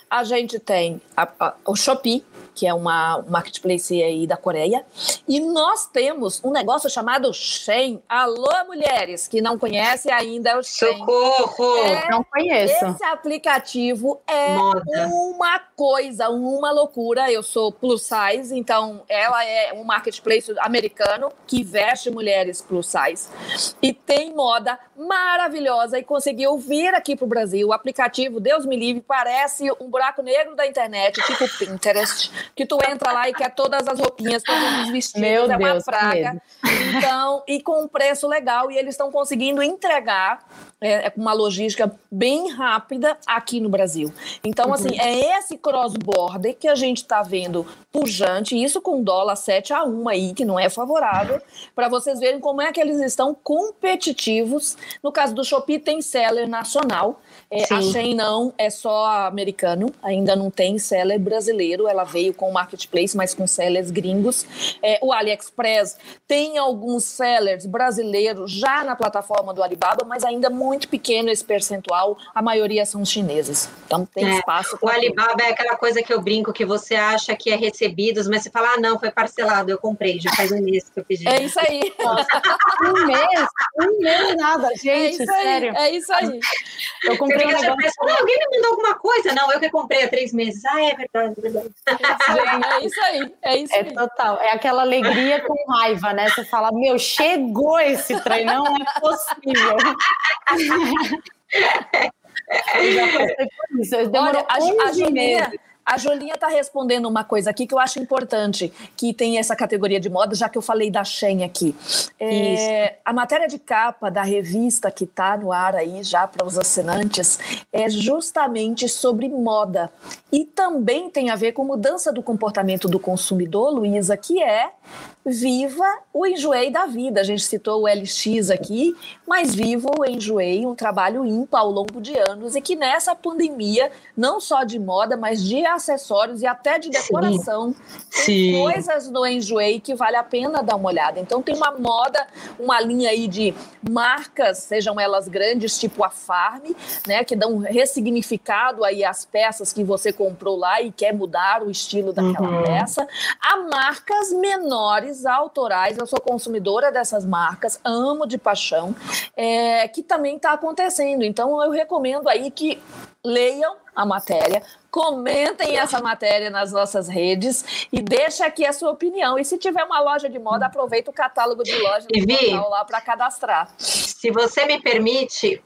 a gente tem a, a, o Shopee, que é uma marketplace aí da Coreia. E nós temos um negócio chamado Shein. Alô, mulheres que não conhecem ainda o Shein. Socorro! É, não conheço. Esse aplicativo é Moda. uma coisa, uma loucura. Eu sou plus size, então ela é um marketplace americano que veste mulheres plus size. E tem moda maravilhosa e conseguiu vir aqui para o Brasil. O aplicativo, Deus me livre, parece um buraco negro da internet, tipo Pinterest que tu entra lá e quer todas as roupinhas, todos os vestidos, Meu é uma Deus, praga. Então, e com um preço legal, e eles estão conseguindo entregar é, é uma logística bem rápida aqui no Brasil. Então, assim, uhum. é esse cross-border que a gente está vendo pujante, isso com dólar 7 a 1 aí, que não é favorável, para vocês verem como é que eles estão competitivos. No caso do Shopee, tem seller nacional, é, a Shein não, é só americano, ainda não tem seller brasileiro, ela veio com o marketplace, mas com sellers gringos. É, o AliExpress tem alguns sellers brasileiros já na plataforma do Alibaba, mas ainda muito pequeno esse percentual, a maioria são chineses. Então tem é, espaço. O Alibaba é aquela coisa que eu brinco que você acha que é recebidos, mas você fala, ah, não, foi parcelado, eu comprei, já faz um mês que eu pedi. É isso aí. um mês? Um mês nada, gente, é sério. Aí, é isso aí. Eu comprei um negócio... Pensa, alguém me mandou alguma coisa? Não, eu que comprei há três meses. Ah, é verdade, é verdade. É isso aí, é isso é aí. total, é aquela alegria com raiva, né? Você fala, meu, chegou esse trem, não é possível. Eu já passei por isso. Olha, a, a, Juninha, A Jolinha está respondendo uma coisa aqui que eu acho importante, que tem essa categoria de moda, já que eu falei da Shen aqui. É, a matéria de capa da revista que está no ar aí já para os assinantes é justamente sobre moda. E também tem a ver com mudança do comportamento do consumidor, Luísa, que é viva o enjoei da vida. A gente citou o LX aqui, mas viva o enjoei, um trabalho ímpar ao longo de anos e que nessa pandemia, não só de moda, mas de acessórios e até de decoração, Sim. tem Sim. coisas no enjoei que vale a pena dar uma olhada. Então tem uma moda, uma linha aí de marcas, sejam elas grandes, tipo a Farm, né, que dão ressignificado aí às peças que você comprou lá e quer mudar o estilo daquela uhum. peça, a marcas menores marcas autorais, eu sou consumidora dessas marcas, amo de paixão, é, que também está acontecendo. Então, eu recomendo aí que leiam a matéria, comentem essa matéria nas nossas redes e deixa aqui a sua opinião. E se tiver uma loja de moda, aproveita o catálogo de loja do lá para cadastrar. Se você me permite,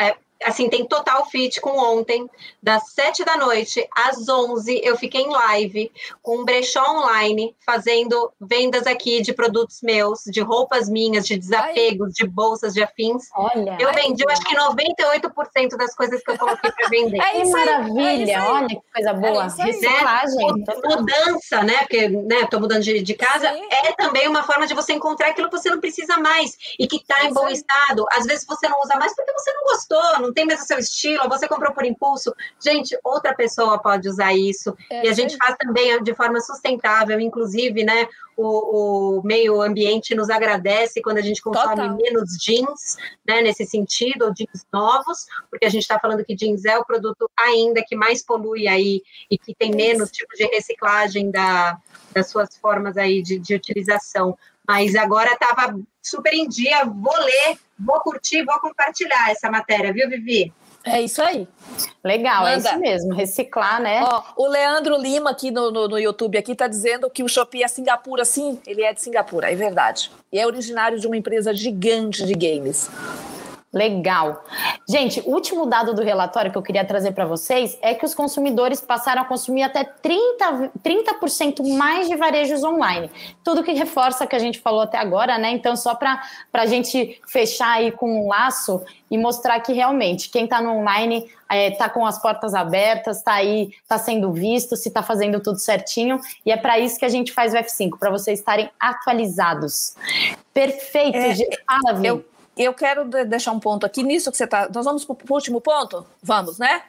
é, assim, tem total fit com ontem, das sete da noite às onze, eu fiquei em live com um brechó online, fazendo vendas aqui de produtos meus, de roupas minhas, de desapegos, Ai. de bolsas, de afins. Olha, eu vendi, eu acho que 98% das coisas que eu coloquei para vender. É isso maravilha, é olha que coisa boa. É Reciclagem. Né? Mudança, né? Porque, né, tô mudando de, de casa, Sim. é também uma forma de você encontrar aquilo que você não precisa mais e que tá em bom estado. Às vezes você não usa mais porque você não gostou, não tem mais o seu estilo, você comprou por impulso. Gente, outra pessoa pode usar isso. É, e a gente é. faz também de forma sustentável, inclusive, né? O, o, meio ambiente nos agradece quando a gente consome Total. menos jeans, né? Nesse sentido, ou jeans novos, porque a gente está falando que jeans é o produto ainda que mais polui aí e que tem menos tipo de reciclagem da, das suas formas aí de, de utilização. Mas agora estava super em dia, vou ler, vou curtir, vou compartilhar essa matéria, viu, Vivi? É isso aí. Legal, Manda. é isso mesmo, reciclar, né? Ó, o Leandro Lima aqui no, no, no YouTube aqui tá dizendo que o Shopee é Singapura, sim, ele é de Singapura, é verdade. E é originário de uma empresa gigante de games. Legal. Gente, último dado do relatório que eu queria trazer para vocês é que os consumidores passaram a consumir até 30%, 30 mais de varejos online. Tudo que reforça que a gente falou até agora, né? Então, só para a gente fechar aí com um laço e mostrar que realmente quem está no online está é, tá com as portas abertas, está aí, está sendo visto, se está fazendo tudo certinho. E é para isso que a gente faz o F5, para vocês estarem atualizados. Perfeito, é, Fala, Vi. Eu eu quero deixar um ponto aqui nisso que você está. Nós vamos para o último ponto? Vamos, né?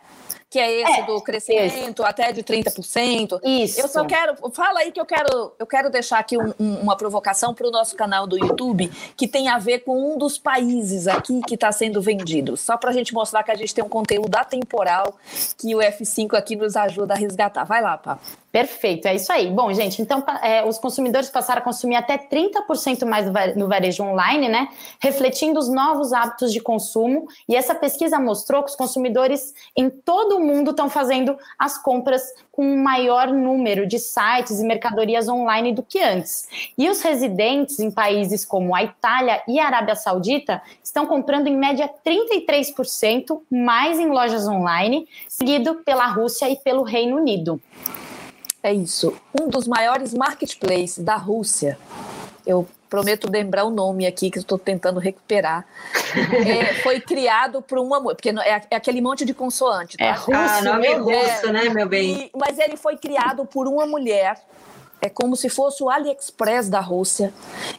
que é esse é, do crescimento esse. até de 30%. Isso. Eu só quero, fala aí que eu quero, eu quero deixar aqui um, um, uma provocação para o nosso canal do YouTube, que tem a ver com um dos países aqui que está sendo vendido. Só para a gente mostrar que a gente tem um conteúdo atemporal que o F5 aqui nos ajuda a resgatar. Vai lá, Pá. Perfeito, é isso aí. Bom, gente, então é, os consumidores passaram a consumir até 30% mais no varejo online, né? Refletindo os novos hábitos de consumo. E essa pesquisa mostrou que os consumidores em todo o mundo estão fazendo as compras com um maior número de sites e mercadorias online do que antes. E os residentes em países como a Itália e a Arábia Saudita estão comprando em média 33% mais em lojas online, seguido pela Rússia e pelo Reino Unido. É isso. Um dos maiores marketplaces da Rússia. Eu prometo lembrar o nome aqui que estou tentando recuperar. É, foi criado por uma mulher, porque é, é, aquele monte de consoante. Tá? É russo, ah, nome russo, é, né, meu bem? E, mas ele foi criado por uma mulher é como se fosse o AliExpress da Rússia.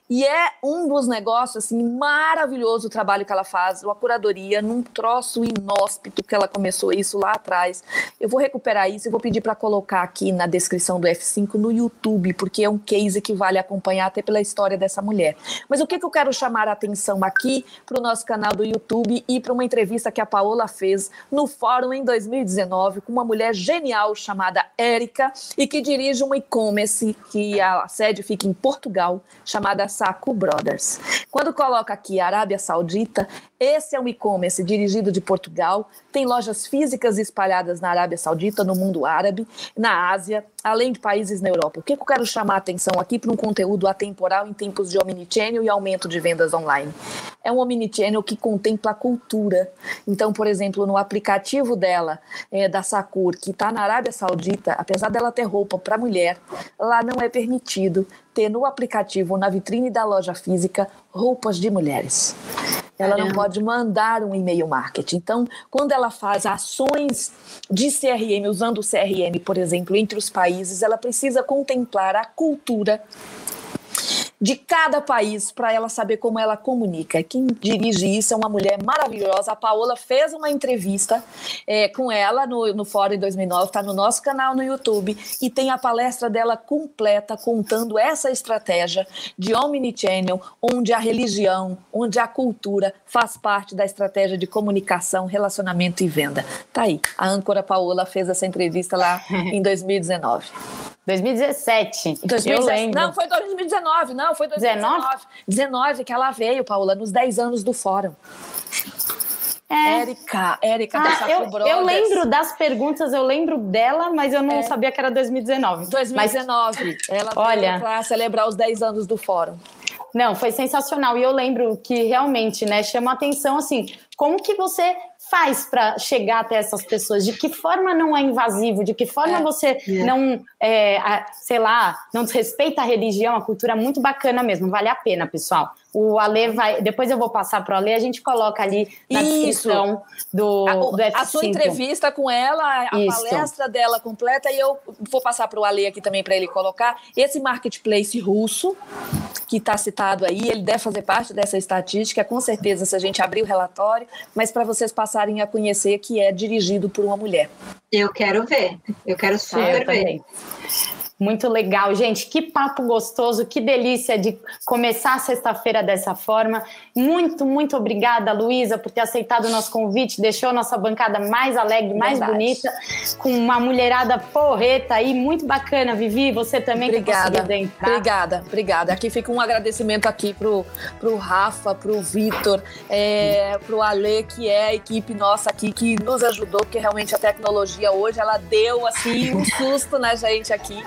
E é um dos negócios, assim, maravilhoso o trabalho que ela faz, a curadoria, num troço inóspito que ela começou isso lá atrás. Eu vou recuperar isso e vou pedir para colocar aqui na descrição do F5 no YouTube, porque é um case que vale acompanhar até pela história dessa mulher. Mas o que, que eu quero chamar a atenção aqui para o nosso canal do YouTube e para uma entrevista que a Paola fez no fórum em 2019 com uma mulher genial chamada Érica e que dirige um e-commerce que a sede fica em Portugal, chamada Saco Brothers. Quando coloca aqui Arábia Saudita, esse é um e-commerce dirigido de Portugal, tem lojas físicas espalhadas na Arábia Saudita, no mundo árabe, na Ásia, além de países na Europa. O que eu quero chamar a atenção aqui para um conteúdo atemporal em tempos de omnichannel e aumento de vendas online? É um omnichannel que contempla a cultura. Então, por exemplo, no aplicativo dela, é, da Sakur, que está na Arábia Saudita, apesar dela ter roupa para mulher, lá não é permitido ter no aplicativo ou na vitrine da loja física roupas de mulheres. Ela não pode mandar um e-mail marketing. Então, quando ela faz ações de CRM, usando o CRM, por exemplo, entre os países, ela precisa contemplar a cultura de cada país para ela saber como ela comunica. Quem dirige isso é uma mulher maravilhosa. A Paola fez uma entrevista é, com ela no, no Fórum em 2009, está no nosso canal no YouTube e tem a palestra dela completa contando essa estratégia de omnichannel, onde a religião, onde a cultura faz parte da estratégia de comunicação, relacionamento e venda. Tá aí. A âncora Paola fez essa entrevista lá em 2019. 2017. 2017. Eu lembro. Não, foi 2019, não, foi 2019. 19? 19 que ela veio, Paula, nos 10 anos do fórum. É. Érica, Érica ah, eu, eu lembro das perguntas, eu lembro dela, mas eu não é. sabia que era 2019. 2019. Mas, ela olha, para celebrar os 10 anos do fórum. Não, foi sensacional. E eu lembro que realmente, né, chama atenção assim, como que você faz para chegar até essas pessoas? De que forma não é invasivo? De que forma é, você é. não, é, sei lá, não desrespeita a religião, a cultura é muito bacana mesmo, vale a pena, pessoal. O Ale vai. Depois eu vou passar para o Ale, a gente coloca ali na Isso. descrição do, a, do F5. A sua entrevista com ela, a Isso. palestra dela completa, e eu vou passar para o Ale aqui também para ele colocar esse marketplace russo que está citado aí, ele deve fazer parte dessa estatística, com certeza, se a gente abrir o relatório, mas para vocês passarem a conhecer que é dirigido por uma mulher. Eu quero ver, eu quero super é, eu ver. Também. Muito legal, gente. Que papo gostoso, que delícia de começar a sexta-feira dessa forma. Muito, muito obrigada, Luísa, por ter aceitado o nosso convite, deixou a nossa bancada mais alegre, mais Verdade. bonita, com uma mulherada porreta aí, muito bacana, Vivi. Você também obrigada. que entrar. Obrigada, obrigada. Aqui fica um agradecimento aqui pro, pro Rafa, pro Vitor, é, pro Ale, que é a equipe nossa aqui que nos ajudou, porque realmente a tecnologia hoje ela deu assim um susto na gente aqui.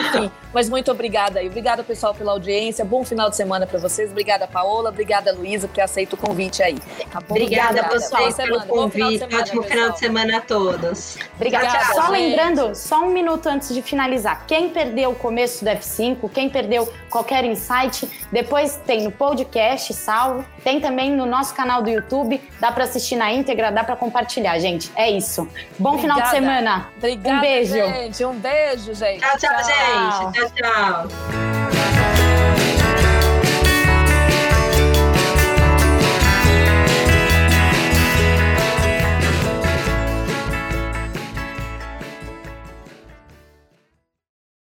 Enfim, mas muito obrigada aí. Obrigada, pessoal, pela audiência. Bom final de semana para vocês. Obrigada, Paola. Obrigada, Luísa, por ter aceito o convite aí. Tá obrigada, obrigada, pessoal, pelo convite. Final Ótimo pessoal. final de semana a todos. Obrigada. obrigada só gente. lembrando, só um minuto antes de finalizar. Quem perdeu o começo do F5, quem perdeu qualquer insight, depois tem no podcast, salvo. Tem também no nosso canal do YouTube. Dá para assistir na íntegra, dá para compartilhar, gente. É isso. Bom obrigada. final de semana. Obrigada, um beijo. Gente. Um beijo, gente. tchau. tchau. tchau gente. Tchau, tchau.